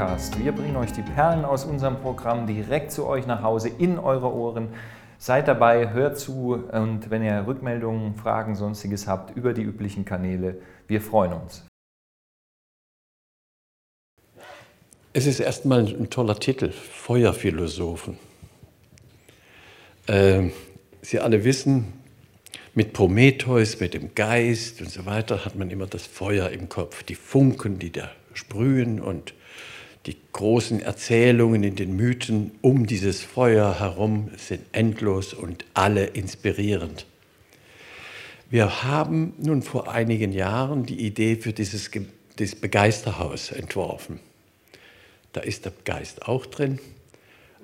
Podcast. Wir bringen euch die Perlen aus unserem Programm direkt zu euch nach Hause in eure Ohren. Seid dabei, hört zu und wenn ihr Rückmeldungen, Fragen, sonstiges habt, über die üblichen Kanäle, wir freuen uns. Es ist erstmal ein toller Titel, Feuerphilosophen. Äh, Sie alle wissen, mit Prometheus, mit dem Geist und so weiter hat man immer das Feuer im Kopf, die Funken, die da sprühen und die großen Erzählungen in den Mythen um dieses Feuer herum sind endlos und alle inspirierend. Wir haben nun vor einigen Jahren die Idee für dieses, dieses Begeisterhaus entworfen. Da ist der Geist auch drin,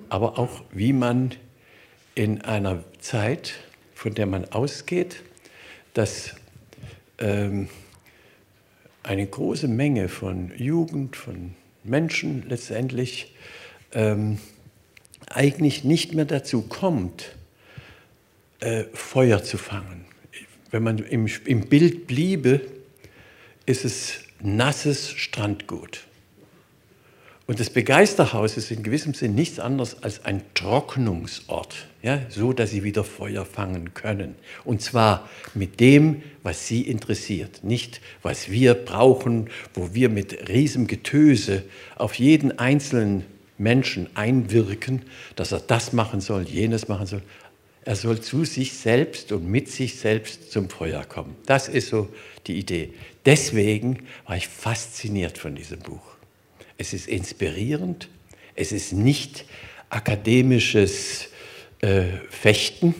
aber auch wie man in einer Zeit, von der man ausgeht, dass ähm, eine große Menge von Jugend, von Menschen letztendlich ähm, eigentlich nicht mehr dazu kommt, äh, Feuer zu fangen. Wenn man im, im Bild bliebe, ist es nasses Strandgut. Und das Begeisterhaus ist in gewissem Sinn nichts anderes als ein Trocknungsort, ja, so dass sie wieder Feuer fangen können. Und zwar mit dem, was sie interessiert, nicht was wir brauchen, wo wir mit riesem Getöse auf jeden einzelnen Menschen einwirken, dass er das machen soll, jenes machen soll. Er soll zu sich selbst und mit sich selbst zum Feuer kommen. Das ist so die Idee. Deswegen war ich fasziniert von diesem Buch es ist inspirierend, es ist nicht akademisches äh, Fechten,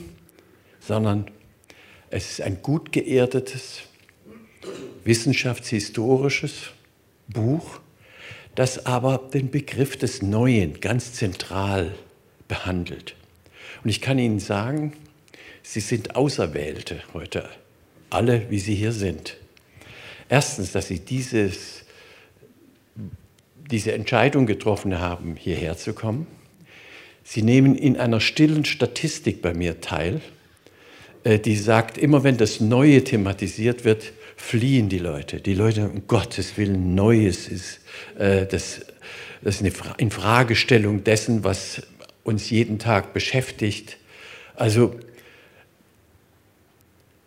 sondern es ist ein gut geerdetes, wissenschaftshistorisches Buch, das aber den Begriff des Neuen ganz zentral behandelt. Und ich kann Ihnen sagen, Sie sind Auserwählte heute, alle, wie Sie hier sind. Erstens, dass Sie dieses diese Entscheidung getroffen haben, hierher zu kommen. Sie nehmen in einer stillen Statistik bei mir teil, äh, die sagt, immer wenn das Neue thematisiert wird, fliehen die Leute. Die Leute, um Gottes Willen, Neues ist äh, das, das ist eine Infragestellung dessen, was uns jeden Tag beschäftigt. Also,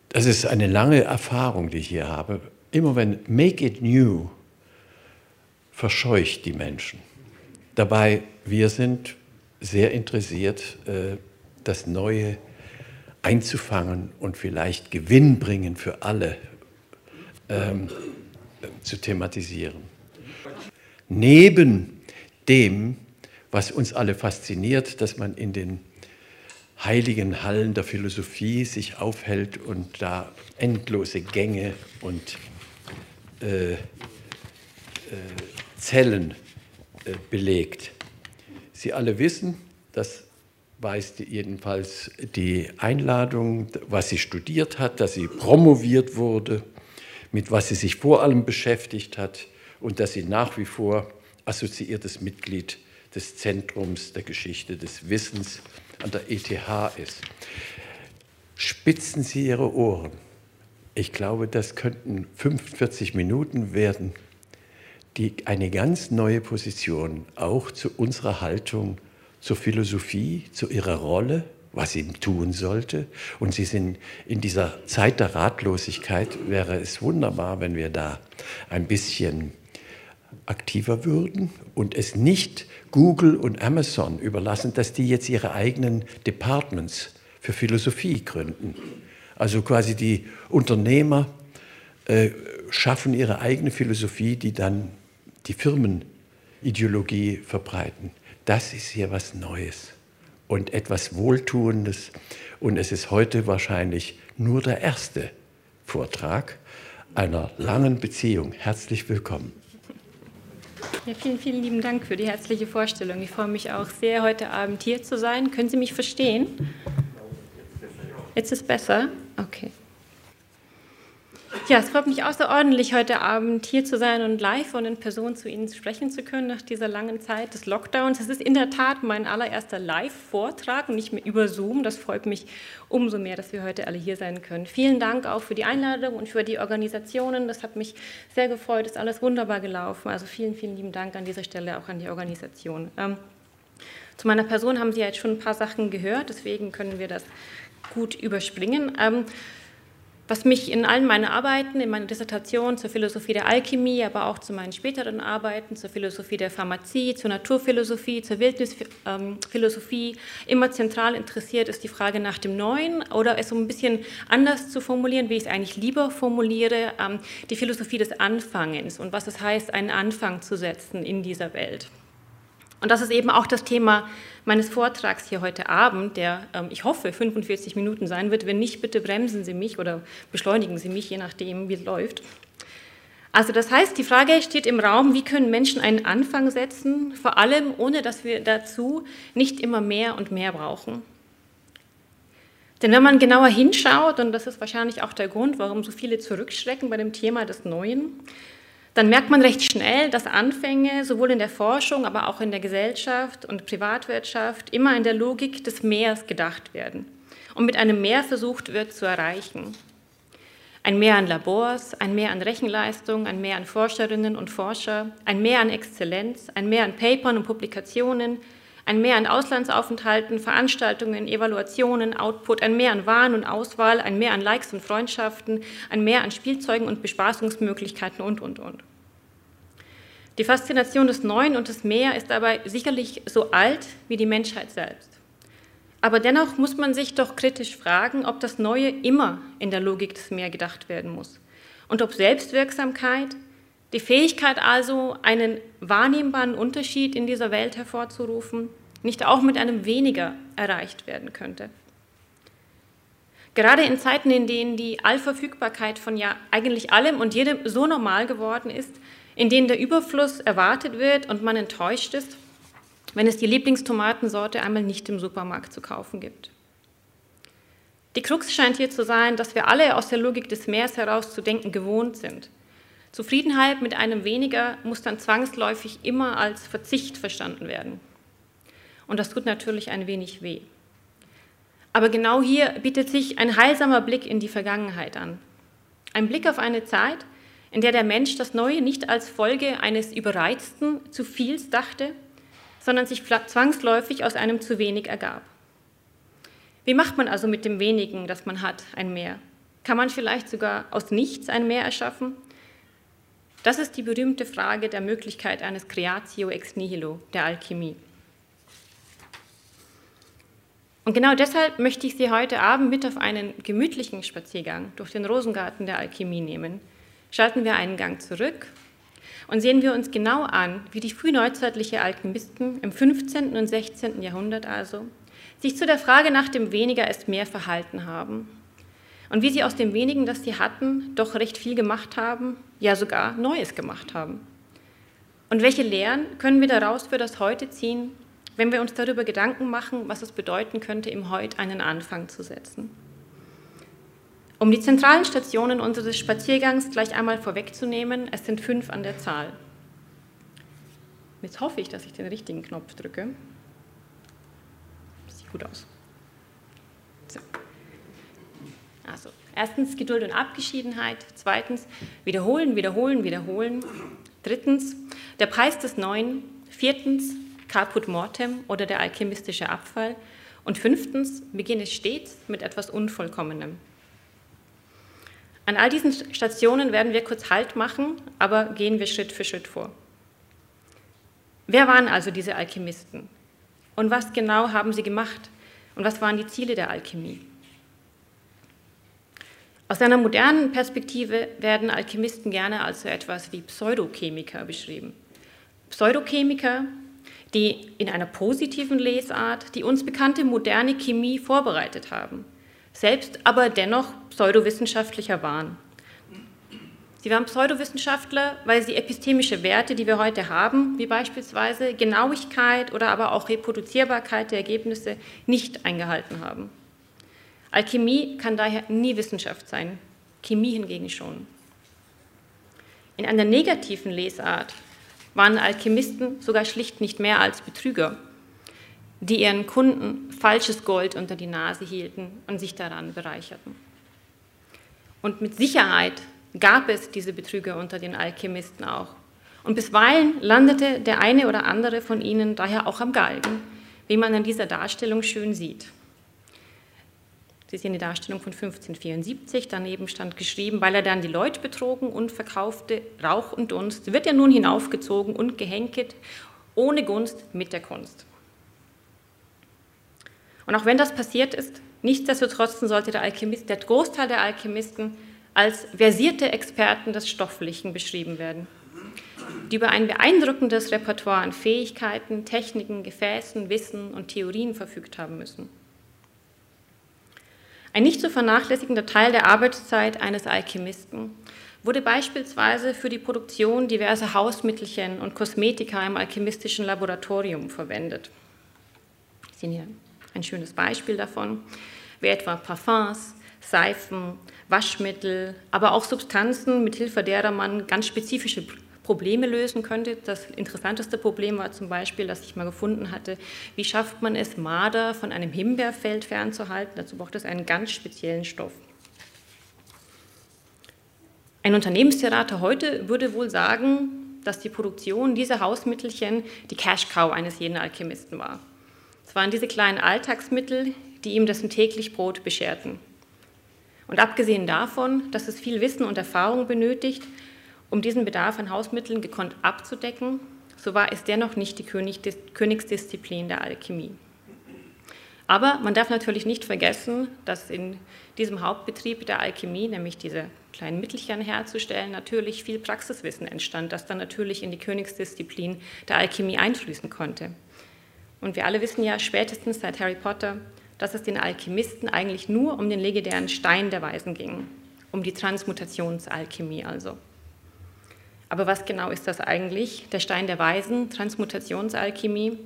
das ist eine lange Erfahrung, die ich hier habe. Immer wenn Make it new verscheucht die Menschen. Dabei, wir sind sehr interessiert, äh, das Neue einzufangen und vielleicht Gewinn bringen für alle ähm, zu thematisieren. Neben dem, was uns alle fasziniert, dass man in den heiligen Hallen der Philosophie sich aufhält und da endlose Gänge und äh, äh, Zellen äh, belegt. Sie alle wissen, das weiß jedenfalls die Einladung, was sie studiert hat, dass sie promoviert wurde, mit was sie sich vor allem beschäftigt hat und dass sie nach wie vor assoziiertes Mitglied des Zentrums der Geschichte des Wissens an der ETH ist. Spitzen Sie Ihre Ohren. Ich glaube, das könnten 45 Minuten werden die eine ganz neue Position auch zu unserer Haltung zur Philosophie, zu ihrer Rolle, was sie tun sollte. Und sie sind in dieser Zeit der Ratlosigkeit, wäre es wunderbar, wenn wir da ein bisschen aktiver würden und es nicht Google und Amazon überlassen, dass die jetzt ihre eigenen Departments für Philosophie gründen. Also quasi die Unternehmer äh, schaffen ihre eigene Philosophie, die dann die Firmenideologie verbreiten. Das ist hier was Neues und etwas Wohltuendes. Und es ist heute wahrscheinlich nur der erste Vortrag einer langen Beziehung. Herzlich willkommen. Ja, vielen, vielen lieben Dank für die herzliche Vorstellung. Ich freue mich auch sehr, heute Abend hier zu sein. Können Sie mich verstehen? Jetzt ist besser? Okay. Ja, es freut mich außerordentlich, heute Abend hier zu sein und live und in Person zu Ihnen sprechen zu können nach dieser langen Zeit des Lockdowns. Es ist in der Tat mein allererster Live-Vortrag, nicht mehr über Zoom. Das freut mich umso mehr, dass wir heute alle hier sein können. Vielen Dank auch für die Einladung und für die Organisationen. Das hat mich sehr gefreut, ist alles wunderbar gelaufen. Also vielen, vielen lieben Dank an dieser Stelle auch an die Organisation. Ähm, zu meiner Person haben Sie ja jetzt schon ein paar Sachen gehört, deswegen können wir das gut überspringen. Ähm, was mich in allen meinen Arbeiten, in meiner Dissertation zur Philosophie der Alchemie, aber auch zu meinen späteren Arbeiten zur Philosophie der Pharmazie, zur Naturphilosophie, zur Wildnisphilosophie immer zentral interessiert, ist die Frage nach dem Neuen oder es um ein bisschen anders zu formulieren, wie ich es eigentlich lieber formuliere, ähm, die Philosophie des Anfangens und was es heißt, einen Anfang zu setzen in dieser Welt. Und das ist eben auch das Thema meines Vortrags hier heute Abend, der, ähm, ich hoffe, 45 Minuten sein wird. Wenn nicht, bitte bremsen Sie mich oder beschleunigen Sie mich, je nachdem, wie es läuft. Also das heißt, die Frage steht im Raum, wie können Menschen einen Anfang setzen, vor allem ohne dass wir dazu nicht immer mehr und mehr brauchen. Denn wenn man genauer hinschaut, und das ist wahrscheinlich auch der Grund, warum so viele zurückschrecken bei dem Thema des Neuen, dann merkt man recht schnell, dass Anfänge sowohl in der Forschung, aber auch in der Gesellschaft und Privatwirtschaft immer in der Logik des Mehrs gedacht werden und mit einem Mehr versucht wird zu erreichen. Ein Mehr an Labors, ein Mehr an Rechenleistung, ein Mehr an Forscherinnen und Forscher, ein Mehr an Exzellenz, ein Mehr an Papern und Publikationen, ein Mehr an Auslandsaufenthalten, Veranstaltungen, Evaluationen, Output, ein Mehr an Waren und Auswahl, ein Mehr an Likes und Freundschaften, ein Mehr an Spielzeugen und Bespaßungsmöglichkeiten und, und, und. Die Faszination des Neuen und des Mehr ist dabei sicherlich so alt wie die Menschheit selbst. Aber dennoch muss man sich doch kritisch fragen, ob das Neue immer in der Logik des Mehr gedacht werden muss und ob Selbstwirksamkeit, die Fähigkeit also, einen wahrnehmbaren Unterschied in dieser Welt hervorzurufen, nicht auch mit einem weniger erreicht werden könnte. Gerade in Zeiten, in denen die Allverfügbarkeit von ja eigentlich allem und jedem so normal geworden ist, in denen der Überfluss erwartet wird und man enttäuscht ist, wenn es die Lieblingstomatensorte einmal nicht im Supermarkt zu kaufen gibt. Die Krux scheint hier zu sein, dass wir alle aus der Logik des Meers heraus zu denken gewohnt sind. Zufriedenheit mit einem weniger muss dann zwangsläufig immer als Verzicht verstanden werden. Und das tut natürlich ein wenig weh. Aber genau hier bietet sich ein heilsamer Blick in die Vergangenheit an. Ein Blick auf eine Zeit, in der der Mensch das Neue nicht als Folge eines überreizten zu viels dachte, sondern sich zwangsläufig aus einem zu wenig ergab. Wie macht man also mit dem wenigen, das man hat, ein Mehr? Kann man vielleicht sogar aus nichts ein Mehr erschaffen? Das ist die berühmte Frage der Möglichkeit eines Creatio ex nihilo, der Alchemie. Und genau deshalb möchte ich Sie heute Abend mit auf einen gemütlichen Spaziergang durch den Rosengarten der Alchemie nehmen. Schalten wir einen Gang zurück und sehen wir uns genau an, wie die frühneuzeitliche Alchemisten im 15. und 16. Jahrhundert also sich zu der Frage nach dem Weniger ist mehr verhalten haben und wie sie aus dem wenigen, das sie hatten, doch recht viel gemacht haben, ja sogar Neues gemacht haben. Und welche Lehren können wir daraus für das Heute ziehen, wenn wir uns darüber Gedanken machen, was es bedeuten könnte, im Heute einen Anfang zu setzen. Um die zentralen Stationen unseres Spaziergangs gleich einmal vorwegzunehmen, es sind fünf an der Zahl. Jetzt hoffe ich, dass ich den richtigen Knopf drücke. Sieht gut aus. So. Also, erstens Geduld und Abgeschiedenheit. Zweitens Wiederholen, Wiederholen, Wiederholen. Drittens der Preis des Neuen. Viertens Caput Mortem oder der alchemistische Abfall. Und fünftens, beginne stets mit etwas Unvollkommenem. An all diesen Stationen werden wir kurz Halt machen, aber gehen wir Schritt für Schritt vor. Wer waren also diese Alchemisten? Und was genau haben sie gemacht? Und was waren die Ziele der Alchemie? Aus einer modernen Perspektive werden Alchemisten gerne als so etwas wie Pseudochemiker beschrieben. Pseudochemiker die in einer positiven Lesart die uns bekannte moderne Chemie vorbereitet haben, selbst aber dennoch pseudowissenschaftlicher waren. Sie waren Pseudowissenschaftler, weil sie epistemische Werte, die wir heute haben, wie beispielsweise Genauigkeit oder aber auch Reproduzierbarkeit der Ergebnisse, nicht eingehalten haben. Alchemie kann daher nie Wissenschaft sein. Chemie hingegen schon. In einer negativen Lesart waren Alchemisten sogar schlicht nicht mehr als Betrüger, die ihren Kunden falsches Gold unter die Nase hielten und sich daran bereicherten. Und mit Sicherheit gab es diese Betrüger unter den Alchemisten auch. Und bisweilen landete der eine oder andere von ihnen daher auch am Galgen, wie man in dieser Darstellung schön sieht. Sie sehen die Darstellung von 1574, daneben stand geschrieben, weil er dann die Leute betrogen und verkaufte Rauch und Dunst, wird er nun hinaufgezogen und gehenket, ohne Gunst mit der Kunst. Und auch wenn das passiert ist, nichtsdestotrotz sollte der Alchemist, der Großteil der Alchemisten als versierte Experten des Stofflichen beschrieben werden, die über ein beeindruckendes Repertoire an Fähigkeiten, Techniken, Gefäßen, Wissen und Theorien verfügt haben müssen. Ein nicht zu vernachlässigender Teil der Arbeitszeit eines Alchemisten wurde beispielsweise für die Produktion diverser Hausmittelchen und Kosmetika im alchemistischen Laboratorium verwendet. Sie sehen hier ein schönes Beispiel davon, wie etwa Parfums, Seifen, Waschmittel, aber auch Substanzen, mithilfe derer man ganz spezifische Probleme lösen könnte. Das interessanteste Problem war zum Beispiel, das ich mal gefunden hatte, wie schafft man es, Marder von einem Himbeerfeld fernzuhalten? Dazu braucht es einen ganz speziellen Stoff. Ein Unternehmensberater heute würde wohl sagen, dass die Produktion dieser Hausmittelchen die Cash-Cow eines jeden Alchemisten war. Es waren diese kleinen Alltagsmittel, die ihm das täglich Brot bescherten. Und abgesehen davon, dass es viel Wissen und Erfahrung benötigt, um diesen Bedarf an Hausmitteln gekonnt abzudecken, so war es dennoch nicht die Königsdisziplin der Alchemie. Aber man darf natürlich nicht vergessen, dass in diesem Hauptbetrieb der Alchemie, nämlich diese kleinen Mittelchen herzustellen, natürlich viel Praxiswissen entstand, das dann natürlich in die Königsdisziplin der Alchemie einfließen konnte. Und wir alle wissen ja spätestens seit Harry Potter, dass es den Alchemisten eigentlich nur um den legendären Stein der Weisen ging, um die Transmutationsalchemie also. Aber was genau ist das eigentlich, der Stein der Weisen, Transmutationsalchemie?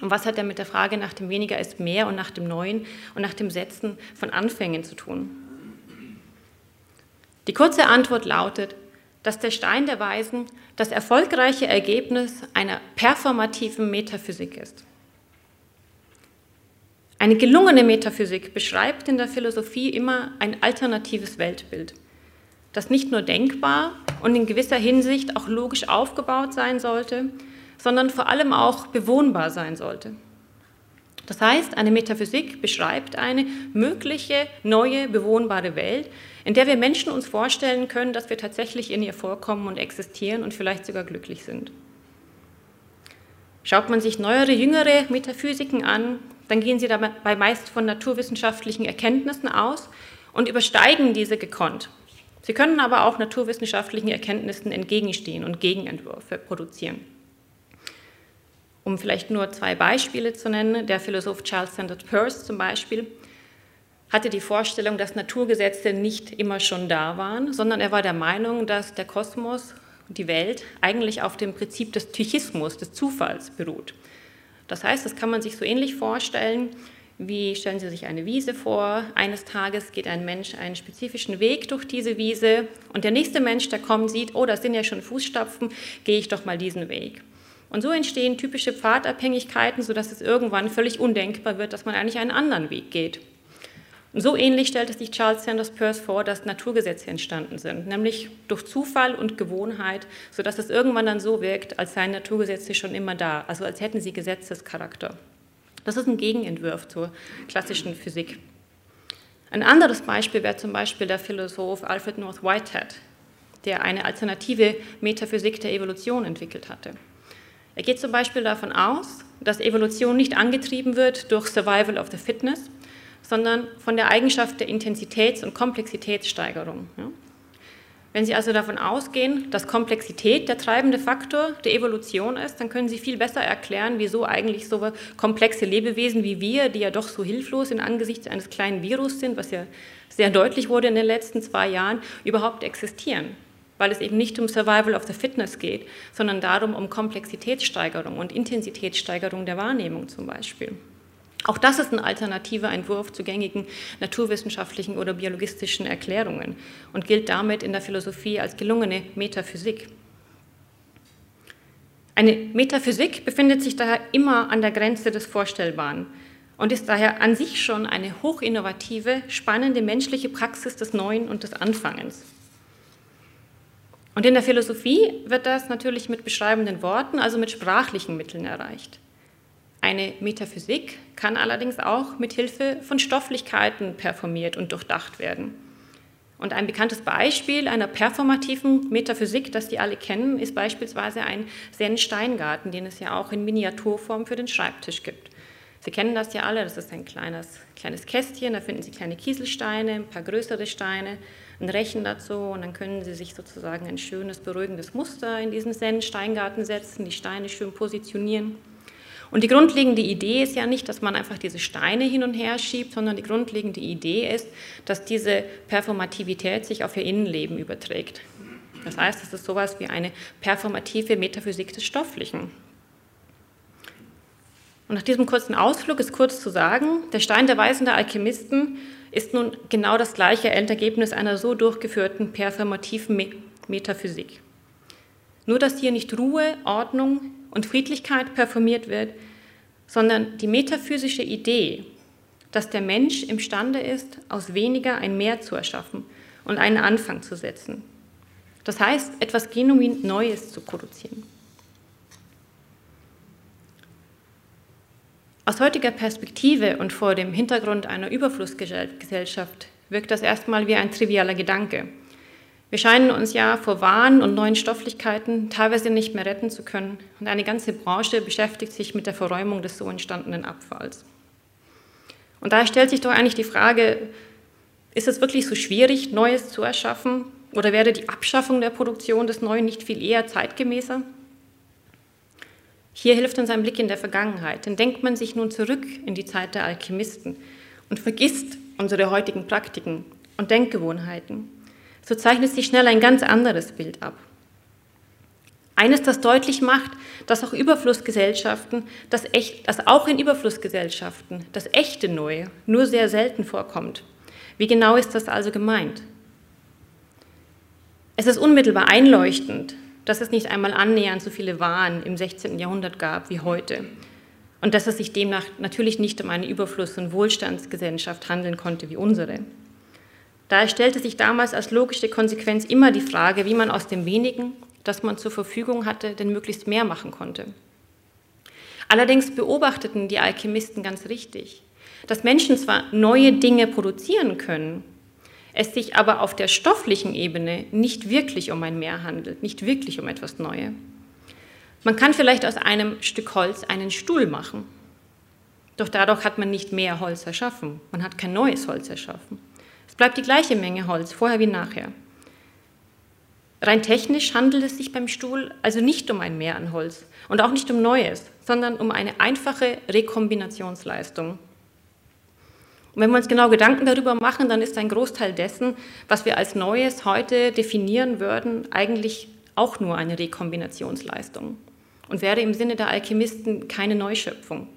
Und was hat er mit der Frage nach dem Weniger ist mehr und nach dem Neuen und nach dem Setzen von Anfängen zu tun? Die kurze Antwort lautet, dass der Stein der Weisen das erfolgreiche Ergebnis einer performativen Metaphysik ist. Eine gelungene Metaphysik beschreibt in der Philosophie immer ein alternatives Weltbild, das nicht nur denkbar und in gewisser Hinsicht auch logisch aufgebaut sein sollte, sondern vor allem auch bewohnbar sein sollte. Das heißt, eine Metaphysik beschreibt eine mögliche neue bewohnbare Welt, in der wir Menschen uns vorstellen können, dass wir tatsächlich in ihr vorkommen und existieren und vielleicht sogar glücklich sind. Schaut man sich neuere, jüngere Metaphysiken an, dann gehen sie dabei meist von naturwissenschaftlichen Erkenntnissen aus und übersteigen diese gekonnt. Sie können aber auch naturwissenschaftlichen Erkenntnissen entgegenstehen und Gegenentwürfe produzieren. Um vielleicht nur zwei Beispiele zu nennen, der Philosoph Charles Sanders Peirce zum Beispiel hatte die Vorstellung, dass Naturgesetze nicht immer schon da waren, sondern er war der Meinung, dass der Kosmos, die Welt, eigentlich auf dem Prinzip des Psychismus, des Zufalls beruht. Das heißt, das kann man sich so ähnlich vorstellen, wie stellen Sie sich eine Wiese vor. Eines Tages geht ein Mensch einen spezifischen Weg durch diese Wiese und der nächste Mensch, der kommt, sieht, oh, das sind ja schon Fußstapfen, gehe ich doch mal diesen Weg. Und so entstehen typische Pfadabhängigkeiten, sodass es irgendwann völlig undenkbar wird, dass man eigentlich einen anderen Weg geht. Und so ähnlich stellte sich Charles Sanders Peirce vor, dass Naturgesetze entstanden sind, nämlich durch Zufall und Gewohnheit, sodass es irgendwann dann so wirkt, als seien Naturgesetze schon immer da, also als hätten sie Gesetzescharakter. Das ist ein Gegenentwurf zur klassischen Physik. Ein anderes Beispiel wäre zum Beispiel der Philosoph Alfred North Whitehead, der eine alternative Metaphysik der Evolution entwickelt hatte. Er geht zum Beispiel davon aus, dass Evolution nicht angetrieben wird durch Survival of the Fitness, sondern von der Eigenschaft der Intensitäts- und Komplexitätssteigerung. Wenn Sie also davon ausgehen, dass Komplexität der treibende Faktor der Evolution ist, dann können Sie viel besser erklären, wieso eigentlich so komplexe Lebewesen wie wir, die ja doch so hilflos in Angesichts eines kleinen Virus sind, was ja sehr deutlich wurde in den letzten zwei Jahren, überhaupt existieren. Weil es eben nicht um Survival of the Fitness geht, sondern darum um Komplexitätssteigerung und Intensitätssteigerung der Wahrnehmung zum Beispiel. Auch das ist ein alternativer Entwurf zu gängigen naturwissenschaftlichen oder biologistischen Erklärungen und gilt damit in der Philosophie als gelungene Metaphysik. Eine Metaphysik befindet sich daher immer an der Grenze des Vorstellbaren und ist daher an sich schon eine hochinnovative, spannende menschliche Praxis des Neuen und des Anfangens. Und in der Philosophie wird das natürlich mit beschreibenden Worten, also mit sprachlichen Mitteln erreicht. Eine Metaphysik kann allerdings auch mit Hilfe von Stofflichkeiten performiert und durchdacht werden. Und ein bekanntes Beispiel einer performativen Metaphysik, das die alle kennen, ist beispielsweise ein Zen-Steingarten, den es ja auch in Miniaturform für den Schreibtisch gibt. Sie kennen das ja alle, das ist ein kleines, kleines Kästchen, da finden Sie kleine Kieselsteine, ein paar größere Steine, ein Rechen dazu und dann können Sie sich sozusagen ein schönes, beruhigendes Muster in diesen Zen-Steingarten setzen, die Steine schön positionieren. Und die grundlegende Idee ist ja nicht, dass man einfach diese Steine hin und her schiebt, sondern die grundlegende Idee ist, dass diese Performativität sich auf ihr Innenleben überträgt. Das heißt, es ist sowas wie eine performative Metaphysik des Stofflichen. Und nach diesem kurzen Ausflug ist kurz zu sagen, der Stein der Weisen der Alchemisten ist nun genau das gleiche Endergebnis einer so durchgeführten performativen Metaphysik. Nur dass hier nicht Ruhe, Ordnung, und Friedlichkeit performiert wird, sondern die metaphysische Idee, dass der Mensch imstande ist, aus weniger ein Mehr zu erschaffen und einen Anfang zu setzen. Das heißt, etwas genuin Neues zu produzieren. Aus heutiger Perspektive und vor dem Hintergrund einer Überflussgesellschaft wirkt das erstmal wie ein trivialer Gedanke. Wir scheinen uns ja vor Waren und neuen Stofflichkeiten teilweise nicht mehr retten zu können und eine ganze Branche beschäftigt sich mit der Verräumung des so entstandenen Abfalls. Und daher stellt sich doch eigentlich die Frage, ist es wirklich so schwierig, Neues zu erschaffen oder wäre die Abschaffung der Produktion des Neuen nicht viel eher zeitgemäßer? Hier hilft uns ein Blick in der Vergangenheit, denn denkt man sich nun zurück in die Zeit der Alchemisten und vergisst unsere heutigen Praktiken und Denkgewohnheiten so zeichnet sich schnell ein ganz anderes Bild ab. Eines, das deutlich macht, dass auch Überflussgesellschaften, das, echt, dass auch in Überflussgesellschaften das echte Neue nur sehr selten vorkommt. Wie genau ist das also gemeint? Es ist unmittelbar einleuchtend, dass es nicht einmal annähernd so viele Waren im 16. Jahrhundert gab wie heute und dass es sich demnach natürlich nicht um eine Überfluss- und Wohlstandsgesellschaft handeln konnte wie unsere. Daher stellte sich damals als logische Konsequenz immer die Frage, wie man aus dem wenigen, das man zur Verfügung hatte, denn möglichst mehr machen konnte. Allerdings beobachteten die Alchemisten ganz richtig, dass Menschen zwar neue Dinge produzieren können, es sich aber auf der stofflichen Ebene nicht wirklich um ein Mehr handelt, nicht wirklich um etwas Neues. Man kann vielleicht aus einem Stück Holz einen Stuhl machen, doch dadurch hat man nicht mehr Holz erschaffen, man hat kein neues Holz erschaffen. Es bleibt die gleiche Menge Holz, vorher wie nachher. Rein technisch handelt es sich beim Stuhl also nicht um ein Mehr an Holz und auch nicht um Neues, sondern um eine einfache Rekombinationsleistung. Und wenn wir uns genau Gedanken darüber machen, dann ist ein Großteil dessen, was wir als Neues heute definieren würden, eigentlich auch nur eine Rekombinationsleistung und wäre im Sinne der Alchemisten keine Neuschöpfung.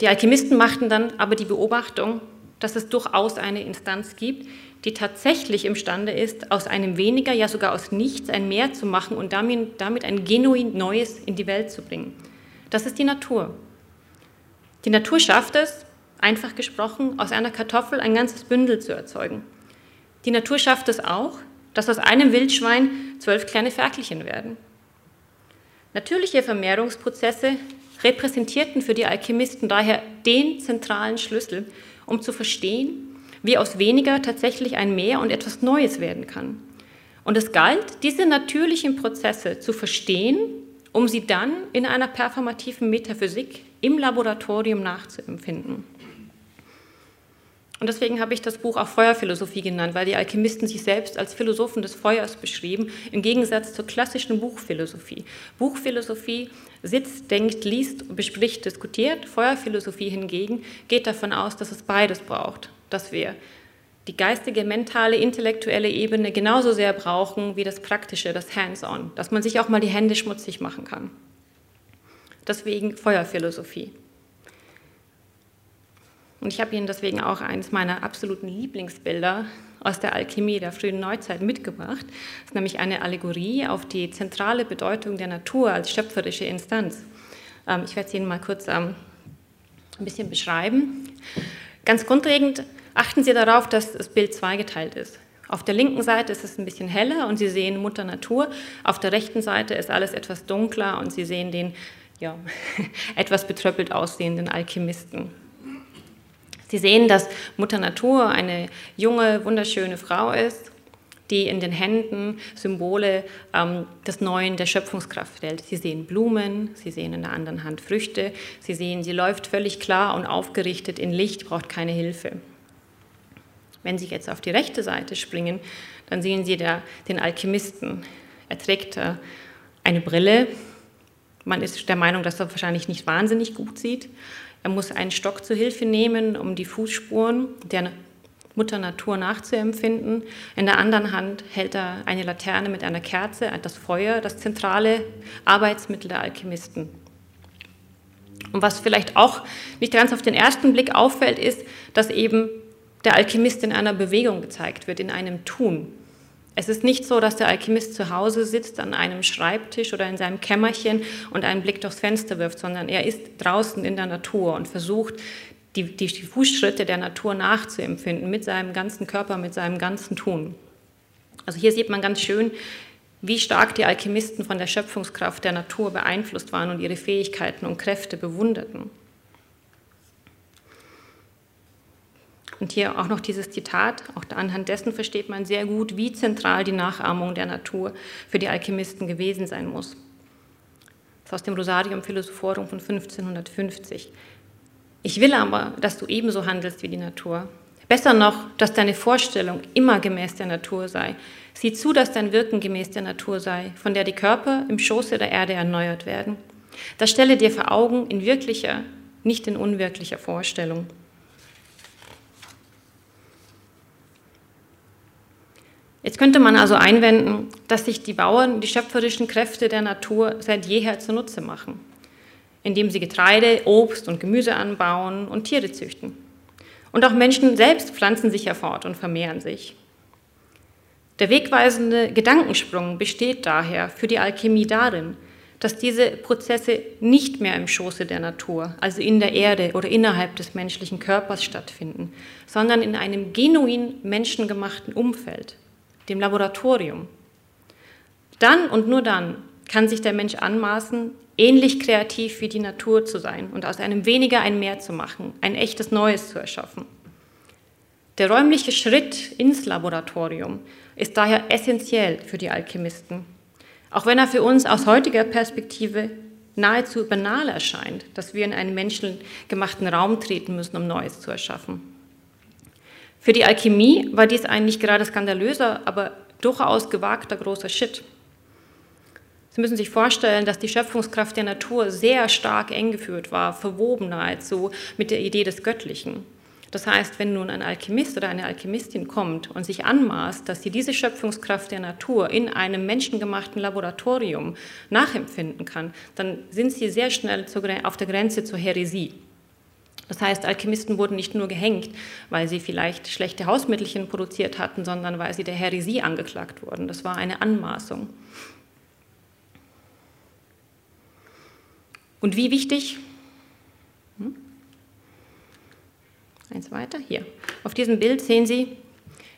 Die Alchemisten machten dann aber die Beobachtung, dass es durchaus eine Instanz gibt, die tatsächlich imstande ist, aus einem weniger, ja sogar aus nichts ein Mehr zu machen und damit, damit ein genuin Neues in die Welt zu bringen. Das ist die Natur. Die Natur schafft es, einfach gesprochen, aus einer Kartoffel ein ganzes Bündel zu erzeugen. Die Natur schafft es auch, dass aus einem Wildschwein zwölf kleine Ferkelchen werden. Natürliche Vermehrungsprozesse repräsentierten für die Alchemisten daher den zentralen Schlüssel um zu verstehen, wie aus weniger tatsächlich ein Mehr und etwas Neues werden kann. Und es galt, diese natürlichen Prozesse zu verstehen, um sie dann in einer performativen Metaphysik im Laboratorium nachzuempfinden. Und deswegen habe ich das Buch auch Feuerphilosophie genannt, weil die Alchemisten sich selbst als Philosophen des Feuers beschrieben, im Gegensatz zur klassischen Buchphilosophie. Buchphilosophie sitzt, denkt, liest, bespricht, diskutiert. Feuerphilosophie hingegen geht davon aus, dass es beides braucht, dass wir die geistige, mentale, intellektuelle Ebene genauso sehr brauchen wie das Praktische, das Hands-on, dass man sich auch mal die Hände schmutzig machen kann. Deswegen Feuerphilosophie. Und ich habe Ihnen deswegen auch eines meiner absoluten Lieblingsbilder aus der Alchemie der frühen Neuzeit mitgebracht. Das ist nämlich eine Allegorie auf die zentrale Bedeutung der Natur als schöpferische Instanz. Ähm, ich werde es Ihnen mal kurz ähm, ein bisschen beschreiben. Ganz grundlegend achten Sie darauf, dass das Bild zweigeteilt ist. Auf der linken Seite ist es ein bisschen heller und Sie sehen Mutter Natur. Auf der rechten Seite ist alles etwas dunkler und Sie sehen den ja, etwas betröppelt aussehenden Alchemisten. Sie sehen, dass Mutter Natur eine junge, wunderschöne Frau ist, die in den Händen Symbole ähm, des Neuen, der Schöpfungskraft hält. Sie sehen Blumen, sie sehen in der anderen Hand Früchte, sie sehen, sie läuft völlig klar und aufgerichtet in Licht, braucht keine Hilfe. Wenn Sie jetzt auf die rechte Seite springen, dann sehen Sie der, den Alchemisten. Er trägt eine Brille. Man ist der Meinung, dass er wahrscheinlich nicht wahnsinnig gut sieht. Er muss einen Stock zur Hilfe nehmen, um die Fußspuren der Mutter Natur nachzuempfinden. In der anderen Hand hält er eine Laterne mit einer Kerze, das Feuer, das zentrale Arbeitsmittel der Alchemisten. Und was vielleicht auch nicht ganz auf den ersten Blick auffällt, ist, dass eben der Alchemist in einer Bewegung gezeigt wird, in einem Tun. Es ist nicht so, dass der Alchemist zu Hause sitzt an einem Schreibtisch oder in seinem Kämmerchen und einen Blick durchs Fenster wirft, sondern er ist draußen in der Natur und versucht, die, die, Fußschritte der Natur nachzuempfinden mit seinem ganzen Körper, mit seinem ganzen Tun. Also hier sieht man ganz schön, wie stark die Alchemisten von der Schöpfungskraft der Natur beeinflusst waren und ihre Fähigkeiten und Kräfte bewunderten. Und hier auch noch dieses Zitat, auch anhand dessen versteht man sehr gut, wie zentral die Nachahmung der Natur für die Alchemisten gewesen sein muss. Das ist aus dem Rosarium Philosophorum von 1550. Ich will aber, dass du ebenso handelst wie die Natur. Besser noch, dass deine Vorstellung immer gemäß der Natur sei. Sieh zu, dass dein Wirken gemäß der Natur sei, von der die Körper im Schoße der Erde erneuert werden. Das stelle dir vor Augen in wirklicher, nicht in unwirklicher Vorstellung. Jetzt könnte man also einwenden, dass sich die Bauern die schöpferischen Kräfte der Natur seit jeher zunutze machen, indem sie Getreide, Obst und Gemüse anbauen und Tiere züchten. Und auch Menschen selbst pflanzen sich fort und vermehren sich. Der wegweisende Gedankensprung besteht daher für die Alchemie darin, dass diese Prozesse nicht mehr im Schoße der Natur, also in der Erde oder innerhalb des menschlichen Körpers stattfinden, sondern in einem genuin menschengemachten Umfeld, dem Laboratorium. Dann und nur dann kann sich der Mensch anmaßen, ähnlich kreativ wie die Natur zu sein und aus einem weniger ein Mehr zu machen, ein echtes Neues zu erschaffen. Der räumliche Schritt ins Laboratorium ist daher essentiell für die Alchemisten, auch wenn er für uns aus heutiger Perspektive nahezu banal erscheint, dass wir in einen menschengemachten Raum treten müssen, um Neues zu erschaffen. Für die Alchemie war dies ein nicht gerade skandalöser, aber durchaus gewagter großer Schritt. Sie müssen sich vorstellen, dass die Schöpfungskraft der Natur sehr stark eng geführt war, verwoben nahezu mit der Idee des Göttlichen. Das heißt, wenn nun ein Alchemist oder eine Alchemistin kommt und sich anmaßt, dass sie diese Schöpfungskraft der Natur in einem menschengemachten Laboratorium nachempfinden kann, dann sind sie sehr schnell auf der Grenze zur Häresie. Das heißt, Alchemisten wurden nicht nur gehängt, weil sie vielleicht schlechte Hausmittelchen produziert hatten, sondern weil sie der Häresie angeklagt wurden. Das war eine Anmaßung. Und wie wichtig? Hm? Eins weiter, hier. Auf diesem Bild sehen Sie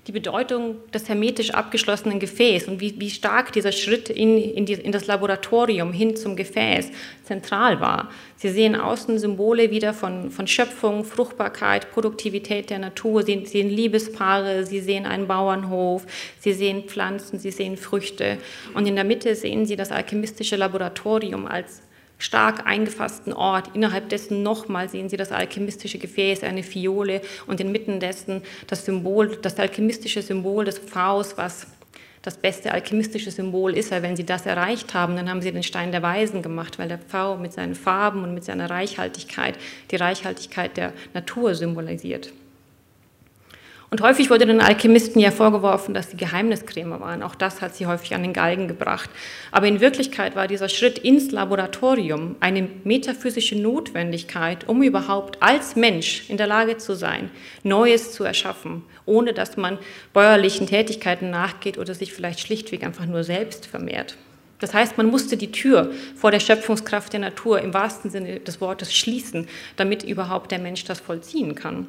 die Bedeutung des hermetisch abgeschlossenen Gefäßes und wie, wie stark dieser Schritt in, in, die, in, das Laboratorium hin zum Gefäß zentral war. Sie sehen außen Symbole wieder von, von Schöpfung, Fruchtbarkeit, Produktivität der Natur. Sie sehen Liebespaare, Sie sehen einen Bauernhof, Sie sehen Pflanzen, Sie sehen Früchte. Und in der Mitte sehen Sie das alchemistische Laboratorium als stark eingefassten Ort. Innerhalb dessen nochmal sehen Sie das alchemistische Gefäß, eine Fiole und inmitten dessen das Symbol, das alchemistische Symbol des Pfaus, was das beste alchemistische Symbol ist. Weil wenn Sie das erreicht haben, dann haben Sie den Stein der Weisen gemacht, weil der Pfau mit seinen Farben und mit seiner Reichhaltigkeit die Reichhaltigkeit der Natur symbolisiert. Und häufig wurde den Alchemisten ja vorgeworfen, dass sie Geheimniskrämer waren. Auch das hat sie häufig an den Galgen gebracht. Aber in Wirklichkeit war dieser Schritt ins Laboratorium eine metaphysische Notwendigkeit, um überhaupt als Mensch in der Lage zu sein, Neues zu erschaffen, ohne dass man bäuerlichen Tätigkeiten nachgeht oder sich vielleicht schlichtweg einfach nur selbst vermehrt. Das heißt, man musste die Tür vor der Schöpfungskraft der Natur im wahrsten Sinne des Wortes schließen, damit überhaupt der Mensch das vollziehen kann.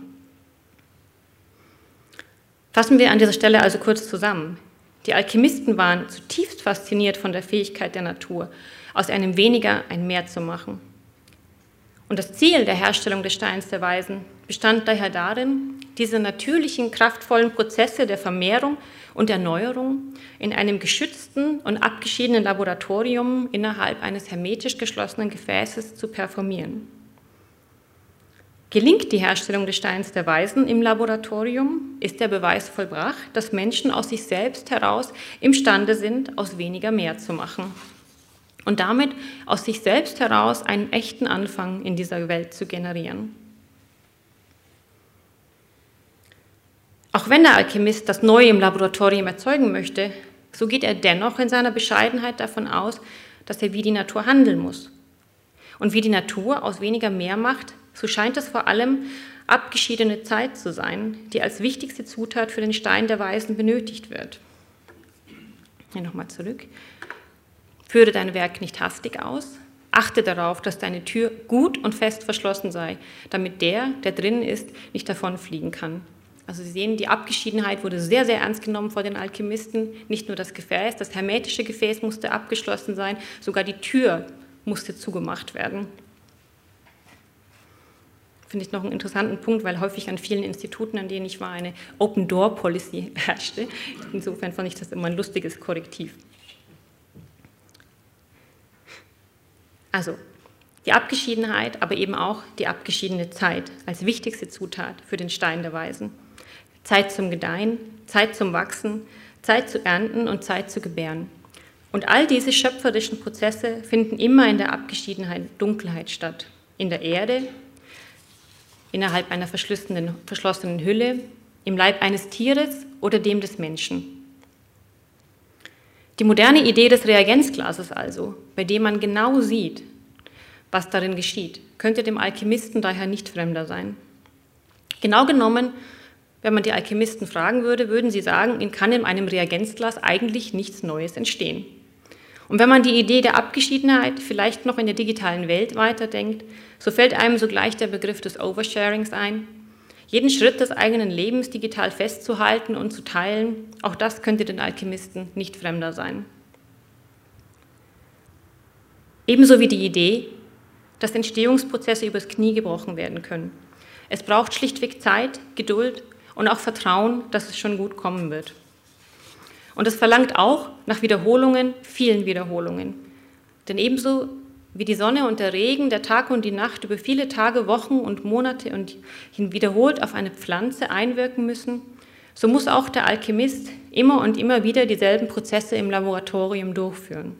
Fassen wir an dieser Stelle also kurz zusammen. Die Alchemisten waren zutiefst fasziniert von der Fähigkeit der Natur, aus einem weniger ein Mehr zu machen. Und das Ziel der Herstellung des Steins der Weisen bestand daher darin, diese natürlichen, kraftvollen Prozesse der Vermehrung und Erneuerung in einem geschützten und abgeschiedenen Laboratorium innerhalb eines hermetisch geschlossenen Gefäßes zu performieren. Gelingt die Herstellung des Steins der Weisen im Laboratorium, ist der Beweis vollbracht, dass Menschen aus sich selbst heraus imstande sind, aus weniger mehr zu machen und damit aus sich selbst heraus einen echten Anfang in dieser Welt zu generieren. Auch wenn der Alchemist das Neue im Laboratorium erzeugen möchte, so geht er dennoch in seiner Bescheidenheit davon aus, dass er wie die Natur handeln muss. Und wie die Natur aus weniger mehr macht, so scheint es vor allem abgeschiedene Zeit zu sein, die als wichtigste Zutat für den Stein der Weisen benötigt wird. Hier nochmal zurück. Führe dein Werk nicht hastig aus. Achte darauf, dass deine Tür gut und fest verschlossen sei, damit der, der drin ist, nicht davonfliegen kann. Also Sie sehen, die Abgeschiedenheit wurde sehr, sehr ernst genommen vor den Alchemisten. Nicht nur das Gefäß, das hermetische Gefäß musste abgeschlossen sein, sogar die Tür musste zugemacht werden finde ich noch einen interessanten Punkt, weil häufig an vielen Instituten, an denen ich war, eine Open-Door-Policy herrschte. Insofern fand ich das immer ein lustiges Korrektiv. Also die Abgeschiedenheit, aber eben auch die abgeschiedene Zeit als wichtigste Zutat für den Stein der Weisen. Zeit zum Gedeihen, Zeit zum Wachsen, Zeit zu ernten und Zeit zu gebären. Und all diese schöpferischen Prozesse finden immer in der Abgeschiedenheit Dunkelheit statt. In der Erde, innerhalb einer verschlossenen Hülle, im Leib eines Tieres oder dem des Menschen. Die moderne Idee des Reagenzglases also, bei dem man genau sieht, was darin geschieht, könnte dem Alchemisten daher nicht fremder sein. Genau genommen, wenn man die Alchemisten fragen würde, würden sie sagen, in kann in einem Reagenzglas eigentlich nichts Neues entstehen. Und wenn man die Idee der Abgeschiedenheit vielleicht noch in der digitalen Welt weiterdenkt, so fällt einem sogleich der Begriff des Oversharings ein. Jeden Schritt des eigenen Lebens digital festzuhalten und zu teilen, auch das könnte den Alchemisten nicht fremder sein. Ebenso wie die Idee, dass Entstehungsprozesse übers Knie gebrochen werden können. Es braucht schlichtweg Zeit, Geduld und auch Vertrauen, dass es schon gut kommen wird. Und es verlangt auch nach Wiederholungen, vielen Wiederholungen. Denn ebenso wie die Sonne und der Regen, der Tag und die Nacht über viele Tage, Wochen und Monate und wiederholt auf eine Pflanze einwirken müssen, so muss auch der Alchemist immer und immer wieder dieselben Prozesse im Laboratorium durchführen.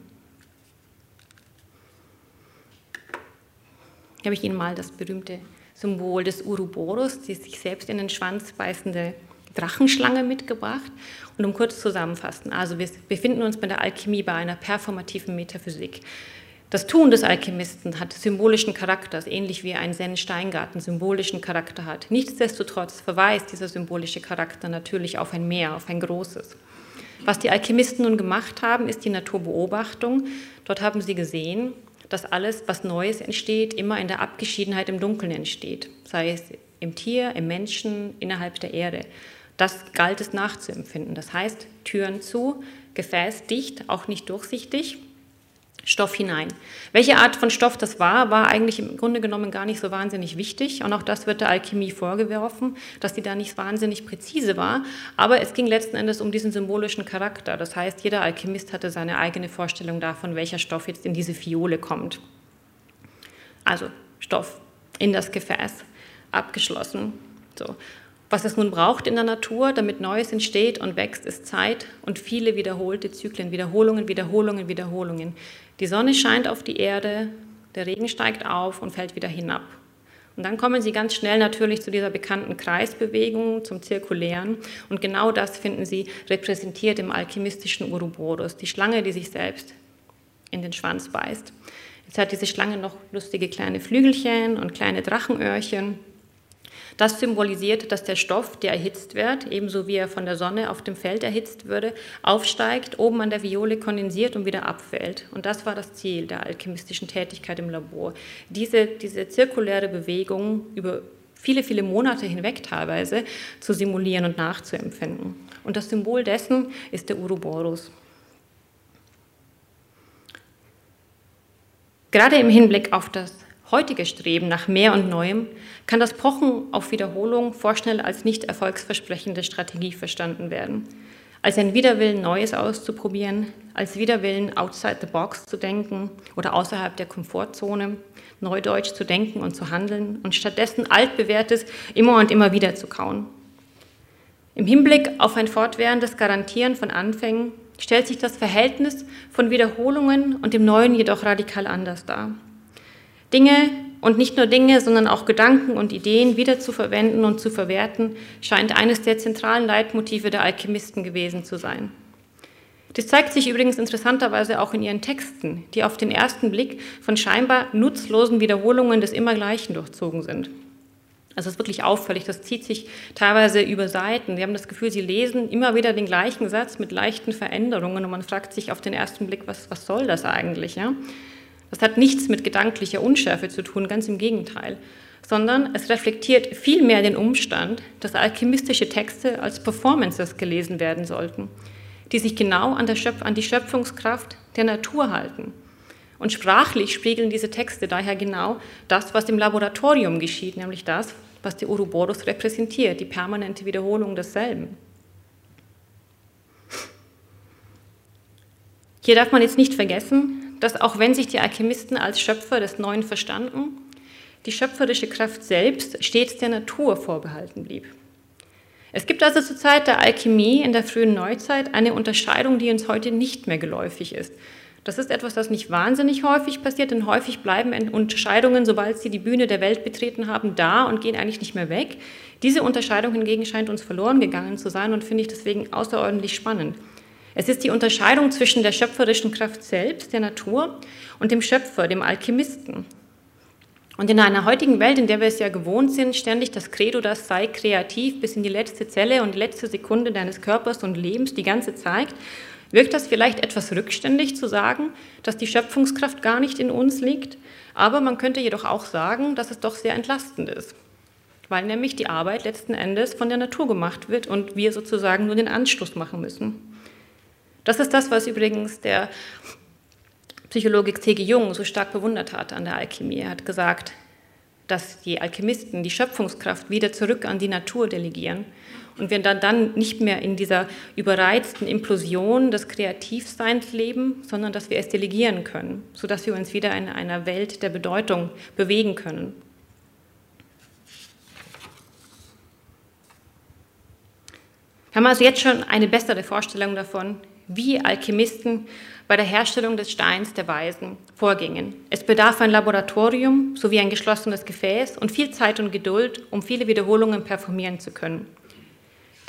Hier habe ich Ihnen mal das berühmte Symbol des Uroboros, die sich selbst in den Schwanz beißende Drachenschlange mitgebracht. Und um kurz zusammenfassen, also wir befinden uns bei der Alchemie bei einer performativen Metaphysik. Das Tun des Alchemisten hat symbolischen Charakter, ähnlich wie ein Zen-Steingarten symbolischen Charakter hat. Nichtsdestotrotz verweist dieser symbolische Charakter natürlich auf ein Meer, auf ein Großes. Was die Alchemisten nun gemacht haben, ist die Naturbeobachtung. Dort haben sie gesehen, dass alles, was Neues entsteht, immer in der Abgeschiedenheit im Dunkeln entsteht, sei es im Tier, im Menschen, innerhalb der Erde. Das galt es nachzuempfinden. Das heißt, Türen zu, Gefäß dicht, auch nicht durchsichtig, Stoff hinein. Welche Art von Stoff das war, war eigentlich im Grunde genommen gar nicht so wahnsinnig wichtig. Und auch das wird der Alchemie vorgeworfen, dass sie da nicht wahnsinnig präzise war. Aber es ging letzten Endes um diesen symbolischen Charakter. Das heißt, jeder Alchemist hatte seine eigene Vorstellung davon, welcher Stoff jetzt in diese Fiole kommt. Also Stoff in das Gefäß, abgeschlossen. So. Was es nun braucht in der Natur, damit Neues entsteht und wächst, ist Zeit und viele wiederholte Zyklen, Wiederholungen, Wiederholungen, Wiederholungen. Die Sonne scheint auf die Erde, der Regen steigt auf und fällt wieder hinab. Und dann kommen Sie ganz schnell natürlich zu dieser bekannten Kreisbewegung, zum Zirkulären. Und genau das finden Sie repräsentiert im alchemistischen Uroboros, die Schlange, die sich selbst in den Schwanz beißt. Jetzt hat diese Schlange noch lustige kleine Flügelchen und kleine Drachenöhrchen. Das symbolisiert, dass der Stoff, der erhitzt wird, ebenso wie er von der Sonne auf dem Feld erhitzt würde, aufsteigt, oben an der Viole kondensiert und wieder abfällt. Und das war das Ziel der alchemistischen Tätigkeit im Labor. Diese, diese zirkuläre Bewegung über viele, viele Monate hinweg teilweise zu simulieren und nachzuempfinden. Und das Symbol dessen ist der Uroboros. Gerade im Hinblick auf das heutige Streben nach mehr und Neuem kann das Pochen auf Wiederholung vorschnell als nicht erfolgsversprechende Strategie verstanden werden. Als ein Widerwillen, Neues auszuprobieren, als Widerwillen, outside the box zu denken oder außerhalb der Komfortzone, neudeutsch zu denken und zu handeln und stattdessen altbewährtes immer und immer wieder zu kauen. Im Hinblick auf ein fortwährendes Garantieren von Anfängen stellt sich das Verhältnis von Wiederholungen und dem Neuen jedoch radikal anders dar. Dinge und nicht nur Dinge, sondern auch Gedanken und Ideen wiederzuverwenden und zu verwerten, scheint eines der zentralen Leitmotive der Alchemisten gewesen zu sein. Das zeigt sich übrigens interessanterweise auch in ihren Texten, die auf den ersten Blick von scheinbar nutzlosen Wiederholungen des Immergleichen durchzogen sind. Also es ist wirklich auffällig, das zieht sich teilweise über Seiten. Sie haben das Gefühl, Sie lesen immer wieder den gleichen Satz mit leichten Veränderungen und man fragt sich auf den ersten Blick, was, was soll das eigentlich? Ja? Das hat nichts mit gedanklicher Unschärfe zu tun, ganz im Gegenteil, sondern es reflektiert vielmehr den Umstand, dass alchemistische Texte als Performances gelesen werden sollten, die sich genau an, Schöpf an die Schöpfungskraft der Natur halten. Und sprachlich spiegeln diese Texte daher genau das, was im Laboratorium geschieht, nämlich das, was die Ouroboros repräsentiert, die permanente Wiederholung desselben. Hier darf man jetzt nicht vergessen, dass auch wenn sich die Alchemisten als Schöpfer des Neuen verstanden, die schöpferische Kraft selbst stets der Natur vorbehalten blieb. Es gibt also zur Zeit der Alchemie in der frühen Neuzeit eine Unterscheidung, die uns heute nicht mehr geläufig ist. Das ist etwas, das nicht wahnsinnig häufig passiert, denn häufig bleiben Unterscheidungen, sobald sie die Bühne der Welt betreten haben, da und gehen eigentlich nicht mehr weg. Diese Unterscheidung hingegen scheint uns verloren gegangen zu sein und finde ich deswegen außerordentlich spannend. Es ist die Unterscheidung zwischen der schöpferischen Kraft selbst, der Natur, und dem Schöpfer, dem Alchemisten. Und in einer heutigen Welt, in der wir es ja gewohnt sind, ständig das Credo, das sei kreativ bis in die letzte Zelle und letzte Sekunde deines Körpers und Lebens die ganze Zeit, wirkt das vielleicht etwas rückständig zu sagen, dass die Schöpfungskraft gar nicht in uns liegt. Aber man könnte jedoch auch sagen, dass es doch sehr entlastend ist, weil nämlich die Arbeit letzten Endes von der Natur gemacht wird und wir sozusagen nur den Anstoß machen müssen. Das ist das, was übrigens der Psychologe C.G. Jung so stark bewundert hat an der Alchemie. Er hat gesagt, dass die Alchemisten die Schöpfungskraft wieder zurück an die Natur delegieren und wir dann, dann nicht mehr in dieser überreizten Implosion des Kreativseins leben, sondern dass wir es delegieren können, sodass wir uns wieder in einer Welt der Bedeutung bewegen können. Wir haben also jetzt schon eine bessere Vorstellung davon, wie Alchemisten bei der Herstellung des Steins der Weisen vorgingen. Es bedarf ein Laboratorium sowie ein geschlossenes Gefäß und viel Zeit und Geduld, um viele Wiederholungen performieren zu können.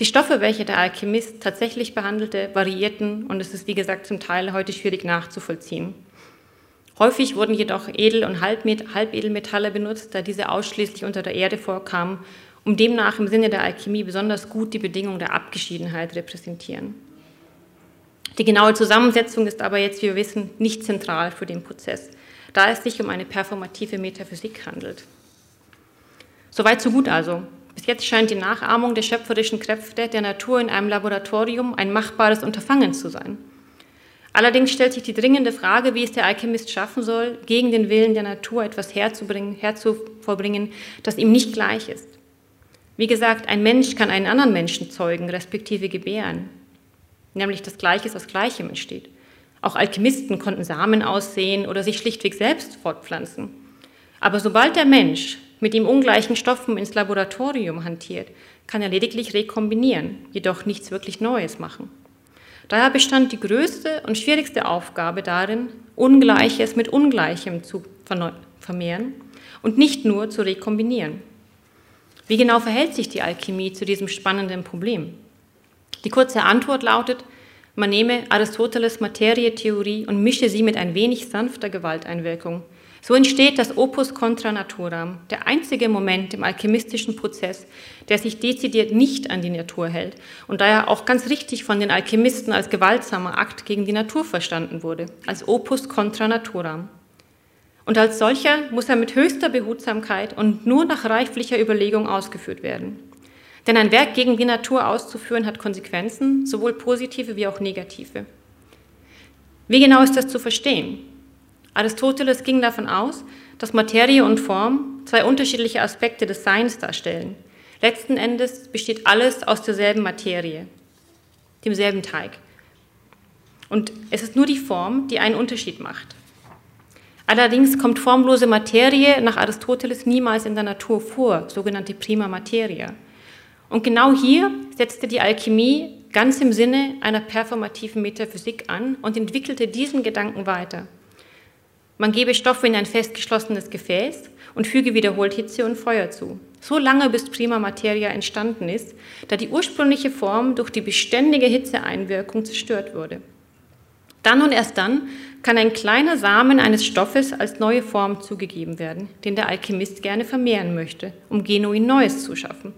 Die Stoffe, welche der Alchemist tatsächlich behandelte, variierten und es ist wie gesagt zum Teil heute schwierig nachzuvollziehen. Häufig wurden jedoch Edel- und Halbedelmetalle benutzt, da diese ausschließlich unter der Erde vorkamen, um demnach im Sinne der Alchemie besonders gut die Bedingung der Abgeschiedenheit repräsentieren. Die genaue Zusammensetzung ist aber jetzt, wie wir wissen, nicht zentral für den Prozess, da es sich um eine performative Metaphysik handelt. Soweit so gut also. Bis jetzt scheint die Nachahmung der schöpferischen Kräfte der Natur in einem Laboratorium ein machbares Unterfangen zu sein. Allerdings stellt sich die dringende Frage, wie es der Alchemist schaffen soll, gegen den Willen der Natur etwas herzubringen, herzuvorbringen, das ihm nicht gleich ist. Wie gesagt, ein Mensch kann einen anderen Menschen zeugen, respektive gebären nämlich das Gleiches aus Gleichem entsteht. Auch Alchemisten konnten Samen aussehen oder sich schlichtweg selbst fortpflanzen. Aber sobald der Mensch mit ihm ungleichen Stoffen ins Laboratorium hantiert, kann er lediglich rekombinieren, jedoch nichts wirklich Neues machen. Daher bestand die größte und schwierigste Aufgabe darin, Ungleiches mit Ungleichem zu vermehren und nicht nur zu rekombinieren. Wie genau verhält sich die Alchemie zu diesem spannenden Problem? Die kurze Antwort lautet, man nehme Aristoteles Materietheorie und mische sie mit ein wenig sanfter Gewalteinwirkung. So entsteht das Opus contra naturam, der einzige Moment im alchemistischen Prozess, der sich dezidiert nicht an die Natur hält und daher auch ganz richtig von den Alchemisten als gewaltsamer Akt gegen die Natur verstanden wurde, als Opus contra naturam. Und als solcher muss er mit höchster Behutsamkeit und nur nach reiflicher Überlegung ausgeführt werden. Denn ein Werk gegen die Natur auszuführen hat Konsequenzen, sowohl positive wie auch negative. Wie genau ist das zu verstehen? Aristoteles ging davon aus, dass Materie und Form zwei unterschiedliche Aspekte des Seins darstellen. Letzten Endes besteht alles aus derselben Materie, demselben Teig. Und es ist nur die Form, die einen Unterschied macht. Allerdings kommt formlose Materie nach Aristoteles niemals in der Natur vor, sogenannte Prima Materia. Und genau hier setzte die Alchemie ganz im Sinne einer performativen Metaphysik an und entwickelte diesen Gedanken weiter. Man gebe Stoffe in ein festgeschlossenes Gefäß und füge wiederholt Hitze und Feuer zu. So lange bis Prima Materia entstanden ist, da die ursprüngliche Form durch die beständige Hitzeeinwirkung zerstört wurde. Dann und erst dann kann ein kleiner Samen eines Stoffes als neue Form zugegeben werden, den der Alchemist gerne vermehren möchte, um genuin Neues zu schaffen.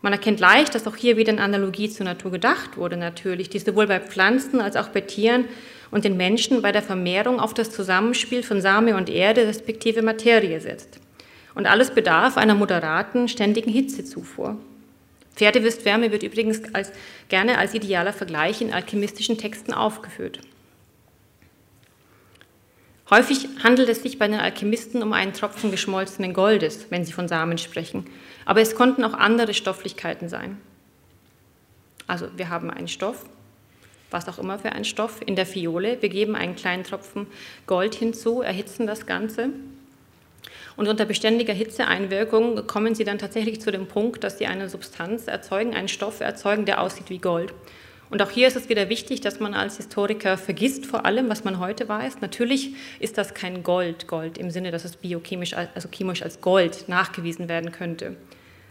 Man erkennt leicht, dass auch hier wieder eine Analogie zur Natur gedacht wurde, natürlich, die sowohl bei Pflanzen als auch bei Tieren und den Menschen bei der Vermehrung auf das Zusammenspiel von Same und Erde respektive Materie setzt. Und alles bedarf einer moderaten, ständigen Hitzezufuhr. Pferdewürstwärme wird übrigens als, gerne als idealer Vergleich in alchemistischen Texten aufgeführt. Häufig handelt es sich bei den Alchemisten um einen Tropfen geschmolzenen Goldes, wenn sie von Samen sprechen, aber es konnten auch andere Stofflichkeiten sein. Also wir haben einen Stoff, was auch immer für ein Stoff, in der Fiole. Wir geben einen kleinen Tropfen Gold hinzu, erhitzen das Ganze. Und unter beständiger Hitzeeinwirkung kommen sie dann tatsächlich zu dem Punkt, dass sie eine Substanz erzeugen, einen Stoff erzeugen, der aussieht wie Gold. Und auch hier ist es wieder wichtig, dass man als Historiker vergisst vor allem, was man heute weiß. Natürlich ist das kein Gold, Gold im Sinne, dass es biochemisch, also chemisch als Gold nachgewiesen werden könnte.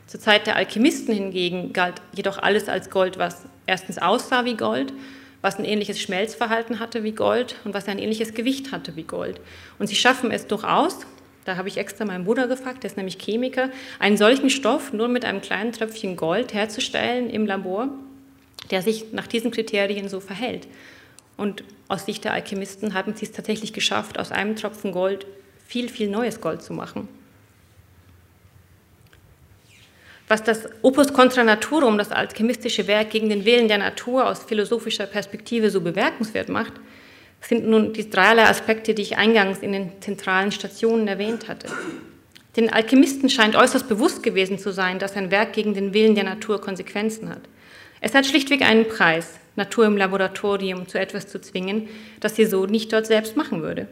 Zur Zeit der Alchemisten hingegen galt jedoch alles als Gold, was erstens aussah wie Gold, was ein ähnliches Schmelzverhalten hatte wie Gold und was ein ähnliches Gewicht hatte wie Gold. Und sie schaffen es durchaus, da habe ich extra meinen Bruder gefragt, der ist nämlich Chemiker, einen solchen Stoff nur mit einem kleinen Tröpfchen Gold herzustellen im Labor der sich nach diesen Kriterien so verhält. Und aus Sicht der Alchemisten haben sie es tatsächlich geschafft, aus einem Tropfen Gold viel, viel neues Gold zu machen. Was das Opus contra Naturum, das alchemistische Werk gegen den Willen der Natur aus philosophischer Perspektive so bemerkenswert macht, sind nun die dreierlei Aspekte, die ich eingangs in den zentralen Stationen erwähnt hatte. Den Alchemisten scheint äußerst bewusst gewesen zu sein, dass ein Werk gegen den Willen der Natur Konsequenzen hat. Es hat schlichtweg einen Preis, Natur im Laboratorium zu etwas zu zwingen, das sie so nicht dort selbst machen würde.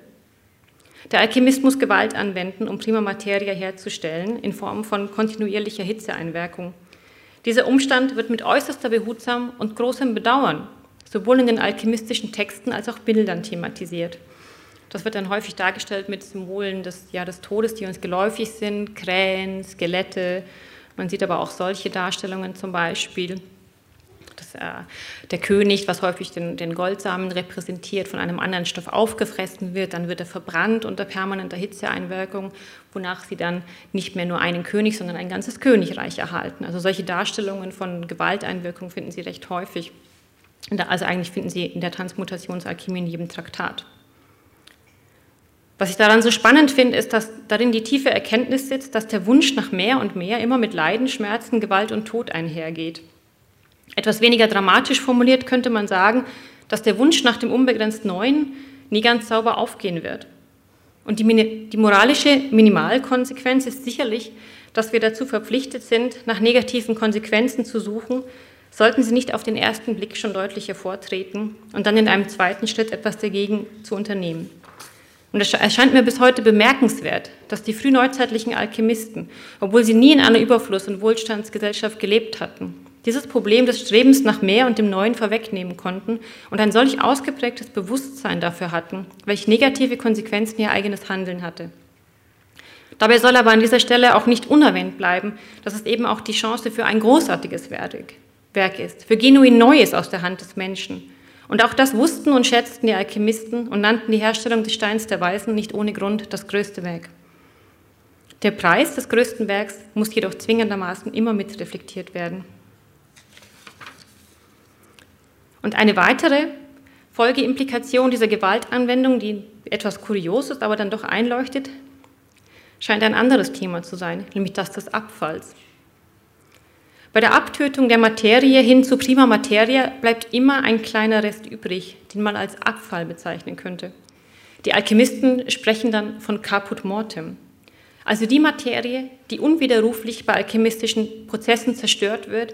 Der Alchemist muss Gewalt anwenden, um prima Materie herzustellen, in Form von kontinuierlicher Hitzeeinwirkung. Dieser Umstand wird mit äußerster Behutsam und großem Bedauern sowohl in den alchemistischen Texten als auch Bildern thematisiert. Das wird dann häufig dargestellt mit Symbolen des, ja, des Todes, die uns geläufig sind, Krähen, Skelette. Man sieht aber auch solche Darstellungen zum Beispiel dass äh, der König, was häufig den, den, Goldsamen repräsentiert, von einem anderen Stoff aufgefressen wird, dann wird er verbrannt unter permanenter Hitzeeinwirkung, wonach sie dann nicht mehr nur einen König, sondern ein ganzes Königreich erhalten. Also solche Darstellungen von Gewalteinwirkung finden Sie recht häufig. Also eigentlich finden Sie in der Transmutationsalchemie in jedem Traktat. Was ich daran so spannend finde, ist, dass darin die tiefe Erkenntnis sitzt, dass der Wunsch nach mehr und mehr immer mit Leiden, Schmerzen, Gewalt und Tod einhergeht. Etwas weniger dramatisch formuliert könnte man sagen, dass der Wunsch nach dem unbegrenzt Neuen nie ganz sauber aufgehen wird. Und die, die, moralische Minimalkonsequenz ist sicherlich, dass wir dazu verpflichtet sind, nach negativen Konsequenzen zu suchen, sollten sie nicht auf den ersten Blick schon deutlich hervortreten und dann in einem zweiten Schritt etwas dagegen zu unternehmen. Und es erscheint mir bis heute bemerkenswert, dass die frühneuzeitlichen Alchemisten, obwohl sie nie in einer Überfluss- und Wohlstandsgesellschaft gelebt hatten, dieses Problem des Strebens nach mehr und dem Neuen vorwegnehmen konnten und ein solch ausgeprägtes Bewusstsein dafür hatten, welche negative Konsequenzen ihr eigenes Handeln hatte. Dabei soll aber an dieser Stelle auch nicht unerwähnt bleiben, dass es eben auch die Chance für ein großartiges Werk ist, für genuin Neues aus der Hand des Menschen. Und auch das wussten und schätzten die Alchemisten und nannten die Herstellung des Steins der Weisen nicht ohne Grund das größte Werk. Der Preis des größten Werks muss jedoch zwingendermaßen immer mit reflektiert werden. Und eine weitere Folgeimplikation dieser Gewaltanwendung, die etwas kurios ist, aber dann doch einleuchtet, scheint ein anderes Thema zu sein, nämlich das des Abfalls. Bei der Abtötung der Materie hin zu prima Materie bleibt immer ein kleiner Rest übrig, den man als Abfall bezeichnen könnte. Die Alchemisten sprechen dann von caput mortem, also die Materie, die unwiderruflich bei alchemistischen Prozessen zerstört wird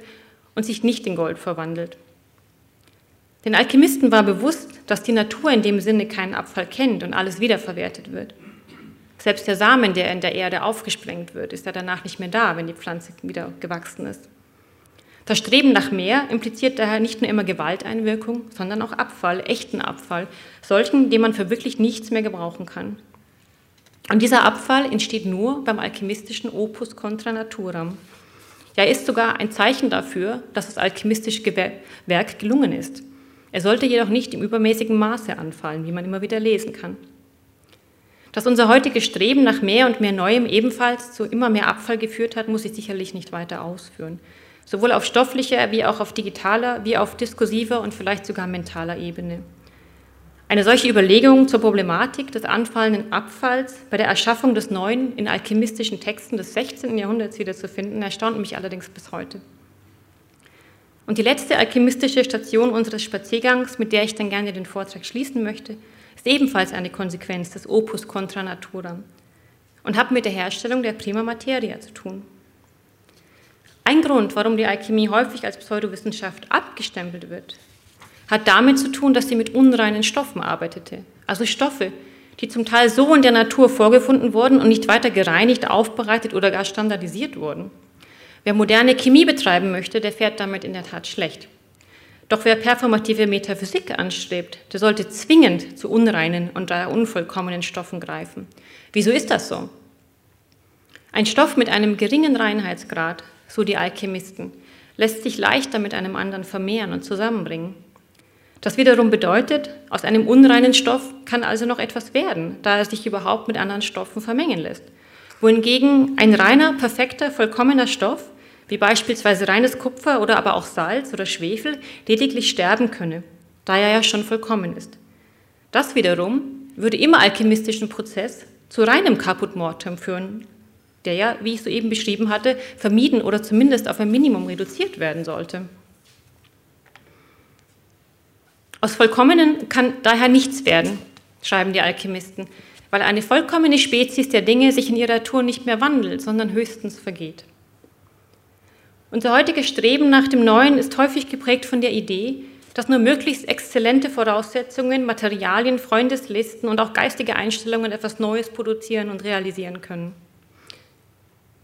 und sich nicht in Gold verwandelt. Den Alchemisten war bewusst, dass die Natur in dem Sinne keinen Abfall kennt und alles wiederverwertet wird. Selbst der Samen, der in der Erde aufgesprengt wird, ist ja danach nicht mehr da, wenn die Pflanze wieder gewachsen ist. Das Streben nach mehr impliziert daher nicht nur immer Gewalteinwirkung, sondern auch Abfall, echten Abfall, solchen, den man für wirklich nichts mehr gebrauchen kann. Und dieser Abfall entsteht nur beim alchemistischen Opus contra naturam. Er ist sogar ein Zeichen dafür, dass das alchemistische Werk gelungen ist. Er sollte jedoch nicht im übermäßigen Maße anfallen, wie man immer wieder lesen kann. Dass unser heutiges Streben nach mehr und mehr Neuem ebenfalls zu immer mehr Abfall geführt hat, muss ich sicherlich nicht weiter ausführen. Sowohl auf stofflicher wie auch auf digitaler, wie auf diskursiver und vielleicht sogar mentaler Ebene. Eine solche Überlegung zur Problematik des anfallenden Abfalls bei der Erschaffung des Neuen in alchemistischen Texten des 16. Jahrhunderts wiederzufinden, erstaunt mich allerdings bis heute. Und die letzte alchemistische Station unseres Spaziergangs, mit der ich dann gerne den Vortrag schließen möchte, ist ebenfalls eine Konsequenz des Opus contra natura und hat mit der Herstellung der Prima Materia zu tun. Ein Grund, warum die Alchemie häufig als Pseudowissenschaft abgestempelt wird, hat damit zu tun, dass sie mit unreinen Stoffen arbeitete, also Stoffe, die zum Teil so in der Natur vorgefunden wurden und nicht weiter gereinigt, aufbereitet oder gar standardisiert wurden. Wer moderne Chemie betreiben möchte, der fährt damit in der Tat schlecht. Doch wer performative Metaphysik anstrebt, der sollte zwingend zu unreinen und daher unvollkommenen Stoffen greifen. Wieso ist das so? Ein Stoff mit einem geringen Reinheitsgrad, so die Alchemisten, lässt sich leichter mit einem anderen vermehren und zusammenbringen. Das wiederum bedeutet, aus einem unreinen Stoff kann also noch etwas werden, da er sich überhaupt mit anderen Stoffen vermengen lässt. Wohingegen ein reiner, perfekter, vollkommener Stoff wie beispielsweise reines Kupfer oder aber auch Salz oder Schwefel, lediglich sterben könne, da er ja schon vollkommen ist. Das wiederum würde im alchemistischen Prozess zu reinem Caput Mortem führen, der ja, wie ich soeben beschrieben hatte, vermieden oder zumindest auf ein Minimum reduziert werden sollte. Aus Vollkommenen kann daher nichts werden, schreiben die Alchemisten, weil eine vollkommene Spezies der Dinge sich in ihrer Natur nicht mehr wandelt, sondern höchstens vergeht. Unser heutiges Streben nach dem Neuen ist häufig geprägt von der Idee, dass nur möglichst exzellente Voraussetzungen, Materialien, Freundeslisten und auch geistige Einstellungen etwas Neues produzieren und realisieren können.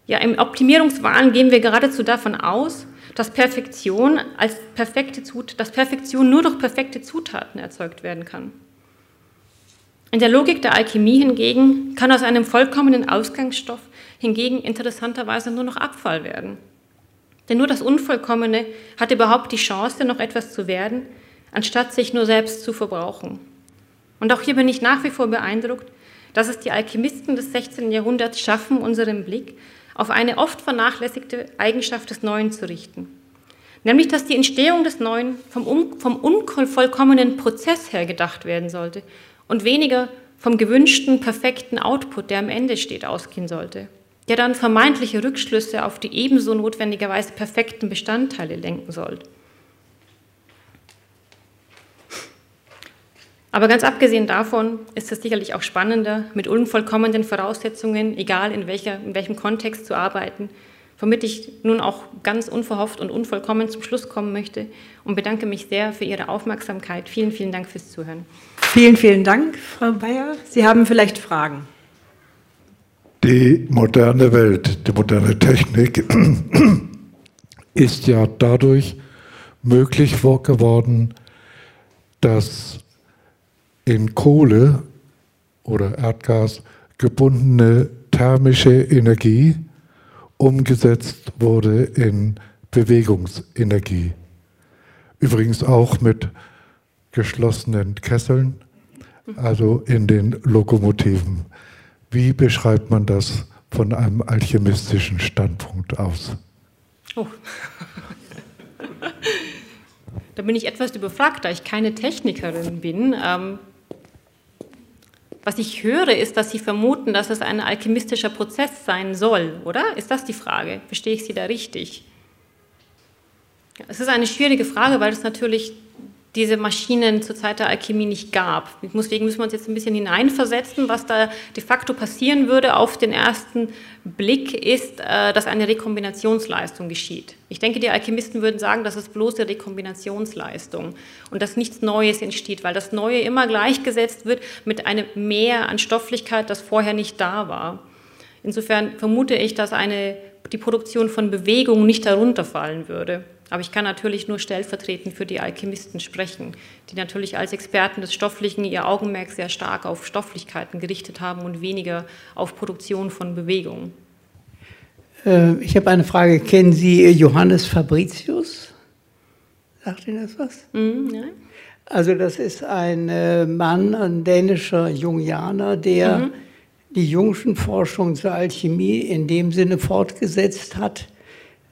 Ja, im Optimierungswahn gehen wir geradezu davon aus, dass Perfektion als perfekte Zut dass Perfektion nur durch perfekte Zutaten erzeugt werden kann. In der Logik der Alchemie hingegen kann aus einem vollkommenen Ausgangsstoff hingegen interessanterweise nur noch Abfall werden. Denn nur das Unvollkommene hat überhaupt die Chance, noch etwas zu werden, anstatt sich nur selbst zu verbrauchen. Und auch hier bin ich nach wie vor beeindruckt, dass es die Alchemisten des 16. Jahrhunderts schaffen, unseren Blick auf eine oft vernachlässigte Eigenschaft des Neuen zu richten. Nämlich, dass die Entstehung des Neuen vom, vom unvollkommenen Prozess her gedacht werden sollte und weniger vom gewünschten, perfekten Output, der am Ende steht, ausgehen sollte der dann vermeintliche Rückschlüsse auf die ebenso notwendigerweise perfekten Bestandteile lenken soll. Aber ganz abgesehen davon ist es sicherlich auch spannender, mit unvollkommenen Voraussetzungen, egal in, welcher, in welchem Kontext, zu arbeiten, womit ich nun auch ganz unverhofft und unvollkommen zum Schluss kommen möchte und bedanke mich sehr für Ihre Aufmerksamkeit. Vielen, vielen Dank fürs Zuhören. Vielen, vielen Dank, Frau Bayer. Sie haben vielleicht Fragen die moderne Welt, die moderne Technik ist ja dadurch möglich geworden, dass in Kohle oder Erdgas gebundene thermische Energie umgesetzt wurde in Bewegungsenergie. Übrigens auch mit geschlossenen Kesseln, also in den Lokomotiven. Wie beschreibt man das von einem alchemistischen Standpunkt aus? Oh. da bin ich etwas überfragt, da ich keine Technikerin bin. Ähm, was ich höre, ist, dass Sie vermuten, dass es ein alchemistischer Prozess sein soll, oder? Ist das die Frage? Verstehe ich Sie da richtig? Es ist eine schwierige Frage, weil es natürlich diese Maschinen zur Zeit der Alchemie nicht gab. Deswegen müssen wir uns jetzt ein bisschen hineinversetzen. Was da de facto passieren würde auf den ersten Blick ist, äh, dass eine Rekombinationsleistung geschieht. Ich denke, die Alchemisten würden sagen, das ist bloße Rekombinationsleistung und dass nichts Neues entsteht, weil das Neue immer gleichgesetzt wird mit einem Mehr an Stofflichkeit, das vorher nicht da war. Insofern vermute ich, dass eine, die Produktion von Bewegung nicht darunter fallen würde. Aber ich kann natürlich nur stellvertretend für die Alchemisten sprechen, die natürlich als Experten des Stofflichen ihr Augenmerk sehr stark auf Stofflichkeiten gerichtet haben und weniger auf Produktion von Bewegung. Äh, ich habe eine Frage. Kennen Sie Johannes Fabricius? Sagt Ihnen das was? Mm, nein. Also das ist ein äh, Mann, ein dänischer Jungianer, der mhm. die Jungschen Forschung zur Alchemie in dem Sinne fortgesetzt hat,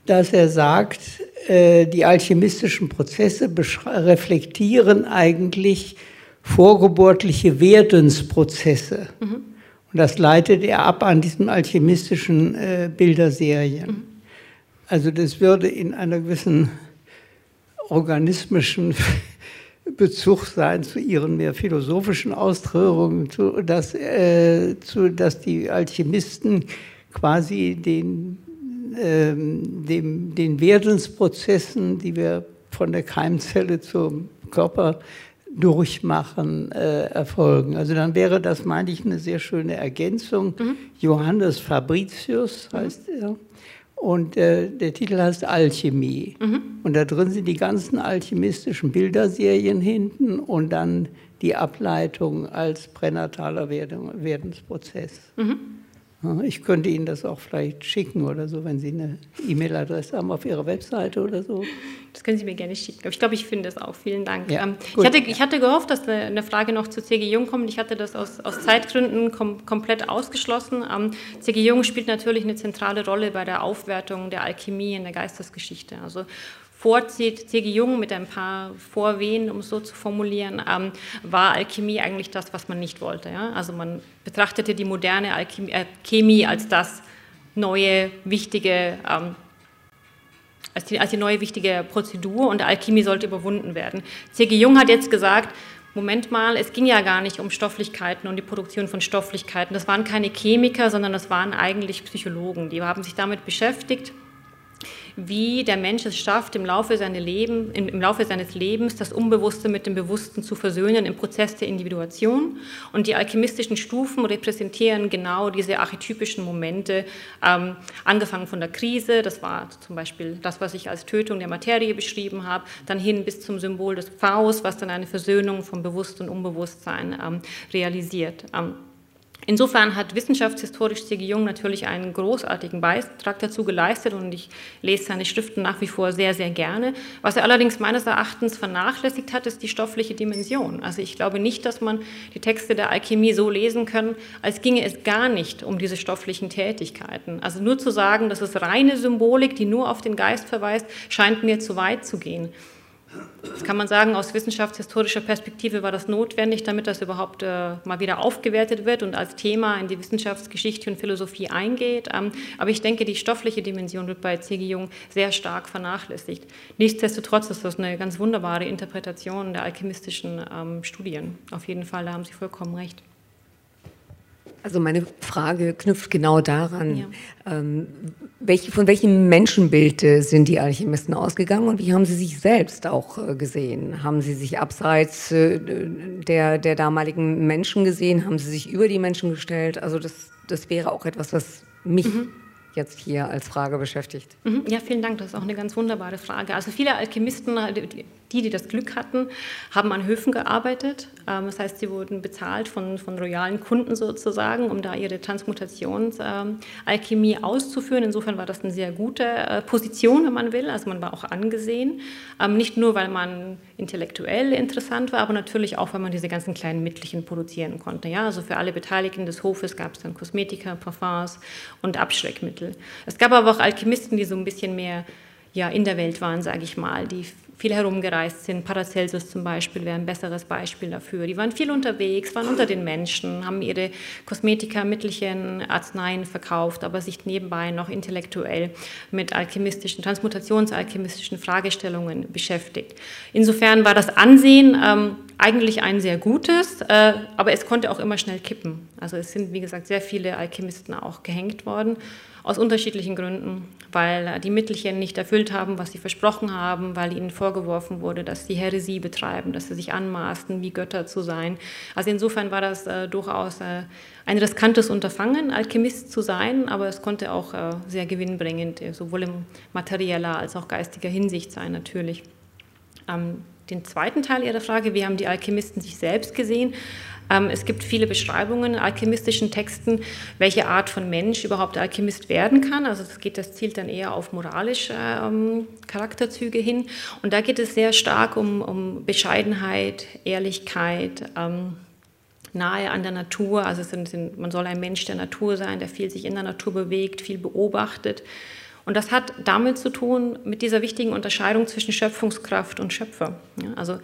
dass er sagt, die alchemistischen Prozesse reflektieren eigentlich vorgeburtliche Werdensprozesse. Mhm. Und das leitet er ab an diesen alchemistischen äh, Bilderserien. Mhm. Also das würde in einer gewissen organismischen Bezug sein zu ihren mehr philosophischen Auströhrungen, zu, dass, äh, zu, dass die Alchemisten quasi den ähm, dem, den Werdensprozessen, die wir von der Keimzelle zum Körper durchmachen, äh, erfolgen. Also dann wäre das, meine ich, eine sehr schöne Ergänzung. Mhm. Johannes Fabricius heißt mhm. er. Und äh, der Titel heißt Alchemie. Mhm. Und da drin sind die ganzen alchemistischen Bilderserien hinten und dann die Ableitung als pränataler Werdensprozess. Mhm. Ich könnte Ihnen das auch vielleicht schicken oder so, wenn Sie eine E-Mail-Adresse haben auf Ihrer Webseite oder so. Das können Sie mir gerne schicken. Ich glaube, ich finde es auch. Vielen Dank. Ja, ähm, ich, hatte, ich, hatte, gehofft, dass eine Frage noch zu C.G. Jung kommt. Ich hatte das aus, aus Zeitgründen kom komplett ausgeschlossen. Ähm, C.G. Jung spielt natürlich eine zentrale Rolle bei der Aufwertung der Alchemie in der Geistesgeschichte. Also vor C.G. Jung mit ein paar Vorwehen, um es so zu formulieren, ähm, war Alchemie eigentlich das, was man nicht wollte. Ja? Also man betrachtete die moderne Alchemie, Alchemie als das neue, wichtige, ähm, als, die, als die neue wichtige Prozedur und Alchemie sollte überwunden werden. C.G. Jung hat jetzt gesagt, Moment mal, es ging ja gar nicht um Stofflichkeiten und die Produktion von Stofflichkeiten. Das waren keine Chemiker, sondern das waren eigentlich Psychologen. Die haben sich damit beschäftigt, wie der Mensch es schafft, im Laufe, Leben, im Laufe seines Lebens das Unbewusste mit dem Bewussten zu versöhnen im Prozess der Individuation. Und die alchemistischen Stufen repräsentieren genau diese archetypischen Momente, ähm, angefangen von der Krise, das war zum Beispiel das, was ich als Tötung der Materie beschrieben habe, dann hin bis zum Symbol des Faust, was dann eine Versöhnung von Bewusst und Unbewusstsein ähm, realisiert. Ähm, Insofern hat wissenschaftshistorisch C.G. Jung natürlich einen großartigen Beitrag dazu geleistet und ich lese seine Schriften nach wie vor sehr, sehr gerne. Was er allerdings meines Erachtens vernachlässigt hat, ist die stoffliche Dimension. Also ich glaube nicht, dass man die Texte der Alchemie so lesen kann, als ginge es gar nicht um diese stofflichen Tätigkeiten. Also nur zu sagen, das ist reine Symbolik, die nur auf den Geist verweist, scheint mir zu weit zu gehen. Das kann man sagen, aus wissenschaftshistorischer Perspektive war das notwendig, damit das überhaupt äh, mal wieder aufgewertet wird und als Thema in die Wissenschaftsgeschichte und Philosophie eingeht. Ähm, aber ich denke, die stoffliche Dimension wird bei C.G. Jung sehr stark vernachlässigt. Nichtsdestotrotz ist das eine ganz wunderbare Interpretation der alchemistischen ähm, Studien. Auf jeden Fall, da haben Sie vollkommen recht. Also meine Frage knüpft genau daran, ja. ähm, welche, von welchem Menschenbild sind die Alchemisten ausgegangen und wie haben sie sich selbst auch äh, gesehen? Haben sie sich abseits äh, der, der damaligen Menschen gesehen? Haben sie sich über die Menschen gestellt? Also das, das wäre auch etwas, was mich mhm jetzt hier als Frage beschäftigt. Mhm. Ja, vielen Dank. Das ist auch eine ganz wunderbare Frage. Also viele Alchemisten, die, die das Glück hatten, haben an Höfen gearbeitet. Ähm, das heißt, sie wurden bezahlt von, von royalen Kunden sozusagen, um da ihre Transmutationsalchemie auszuführen. Insofern war das eine sehr gute äh, Position, wenn man will. Also man war auch angesehen. Ähm, nicht nur, weil man intellektuell interessant war, aber natürlich auch, weil man diese ganzen kleinen Mittelchen produzieren konnte. Ja? Also für alle Beteiligten des Hofes gab es dann Kosmetika, Parfums und Abschreckmittel. Es gab aber auch Alchemisten, die so ein bisschen mehr ja, in der Welt waren, sage ich mal, die viel herumgereist sind. Paracelsus zum Beispiel wäre ein besseres Beispiel dafür. Die waren viel unterwegs, waren unter den Menschen, haben ihre Kosmetika, Mittelchen, Arzneien verkauft, aber sich nebenbei noch intellektuell mit alchemistischen, transmutationsalchemistischen Fragestellungen beschäftigt. Insofern war das Ansehen ähm, eigentlich ein sehr gutes, äh, aber es konnte auch immer schnell kippen. Also es sind, wie gesagt, sehr viele Alchemisten auch gehängt worden aus unterschiedlichen Gründen, weil die Mittelchen nicht erfüllt haben, was sie versprochen haben, weil ihnen vorgeworfen wurde, dass sie Häresie betreiben, dass sie sich anmaßen, wie Götter zu sein. Also insofern war das äh, durchaus äh, ein riskantes Unterfangen, Alchemist zu sein, aber es konnte auch äh, sehr gewinnbringend, äh, sowohl in materieller als auch geistiger Hinsicht sein, natürlich. Ähm, den zweiten Teil Ihrer Frage, wie haben die Alchemisten sich selbst gesehen? Ähm, es gibt viele Beschreibungen in alchemistischen Texten, welche Art von Mensch überhaupt Alchemist werden kann. Also das, geht, das zielt dann eher auf moralische ähm, Charakterzüge hin. Und da geht es sehr stark um, um Bescheidenheit, Ehrlichkeit, ähm, nahe an der Natur. Also sind, sind, man soll ein Mensch der Natur sein, der viel sich in der Natur bewegt, viel beobachtet. Und das hat damit zu tun, mit dieser wichtigen Unterscheidung zwischen Schöpfungskraft und Schöpfer. Ja, also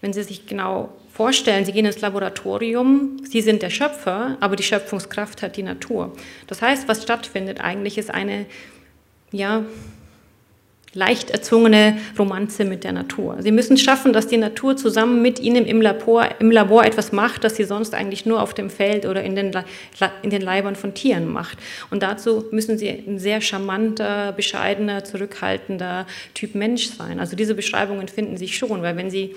wenn Sie sich genau vorstellen, Sie gehen ins Laboratorium, Sie sind der Schöpfer, aber die Schöpfungskraft hat die Natur. Das heißt, was stattfindet eigentlich, ist eine ja, leicht erzwungene Romanze mit der Natur. Sie müssen schaffen, dass die Natur zusammen mit Ihnen im Labor, im Labor etwas macht, das sie sonst eigentlich nur auf dem Feld oder in den, in den Leibern von Tieren macht. Und dazu müssen Sie ein sehr charmanter, bescheidener, zurückhaltender Typ Mensch sein. Also diese Beschreibungen finden sich schon, weil wenn Sie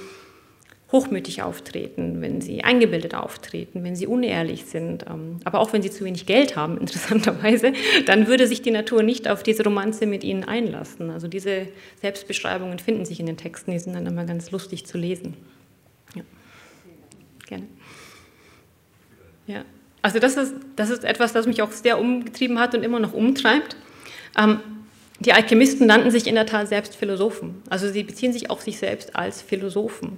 hochmütig auftreten, wenn sie eingebildet auftreten, wenn sie unehrlich sind, ähm, aber auch wenn sie zu wenig Geld haben, interessanterweise, dann würde sich die Natur nicht auf diese Romanze mit ihnen einlassen. Also diese Selbstbeschreibungen finden sich in den Texten, die sind dann immer ganz lustig zu lesen. Ja. Gerne. Ja. Also das ist, das ist etwas, das mich auch sehr umgetrieben hat und immer noch umtreibt. Ähm, die Alchemisten nannten sich in der Tat selbst Philosophen. Also sie beziehen sich auf sich selbst als Philosophen.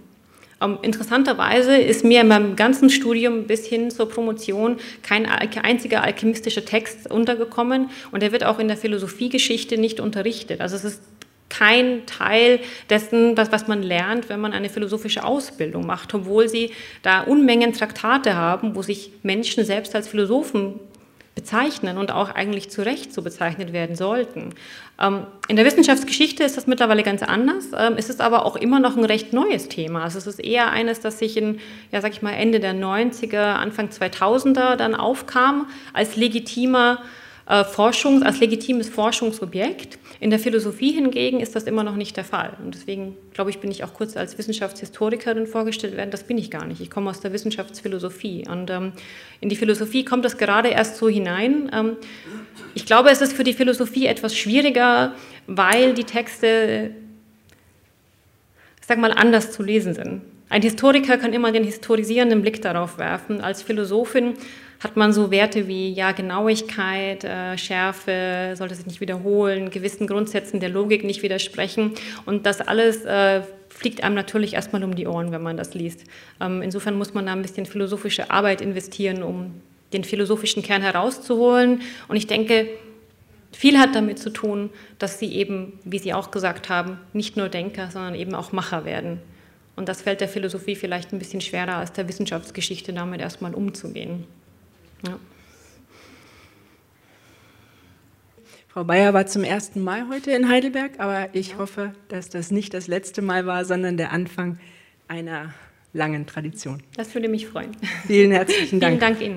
Ähm, interessanterweise ist mir in meinem ganzen Studium bis hin zur Promotion kein einziger alchemistischer Text untergekommen und er wird auch in der Philosophiegeschichte nicht unterrichtet. Also es ist kein Teil dessen, was, was man lernt, wenn man eine philosophische Ausbildung macht, obwohl sie da Unmengen Traktate haben, wo sich Menschen selbst als Philosophen bezeichnen und auch eigentlich zu Recht so bezeichnet werden sollten. Ähm, in der Wissenschaftsgeschichte ist das mittlerweile ganz anders. Ähm, es ist aber auch immer noch ein recht neues Thema. Also es ist eher eines, das sich in, ja, sag ich mal, Ende der 90er, Anfang 2000er dann aufkam als legitimer äh, Forschung, als legitimes Forschungsobjekt. In der Philosophie hingegen ist das immer noch nicht der Fall. Und deswegen, glaube ich, bin ich auch kurz als Wissenschaftshistorikerin vorgestellt werden. Das bin ich gar nicht. Ich komme aus der Wissenschaftsphilosophie. Und ähm, in die Philosophie kommt das gerade erst so hinein. Ähm, ich glaube, es ist für die Philosophie etwas schwieriger, weil die Texte, ich sag mal, anders zu lesen sind. Ein Historiker kann immer den historisierenden Blick darauf werfen. Als Philosophin hat man so Werte wie ja, Genauigkeit, äh, Schärfe, sollte sich nicht wiederholen, gewissen Grundsätzen der Logik nicht widersprechen. Und das alles äh, fliegt einem natürlich erstmal um die Ohren, wenn man das liest. Ähm, insofern muss man da ein bisschen philosophische Arbeit investieren, um den philosophischen Kern herauszuholen. Und ich denke, viel hat damit zu tun, dass sie eben, wie Sie auch gesagt haben, nicht nur Denker, sondern eben auch Macher werden. Und das fällt der Philosophie vielleicht ein bisschen schwerer als der Wissenschaftsgeschichte, damit erstmal umzugehen. Ja. Frau Bayer war zum ersten Mal heute in Heidelberg, aber ich hoffe, dass das nicht das letzte Mal war, sondern der Anfang einer langen Tradition. Das würde mich freuen. Vielen herzlichen Dank. Vielen Dank Ihnen.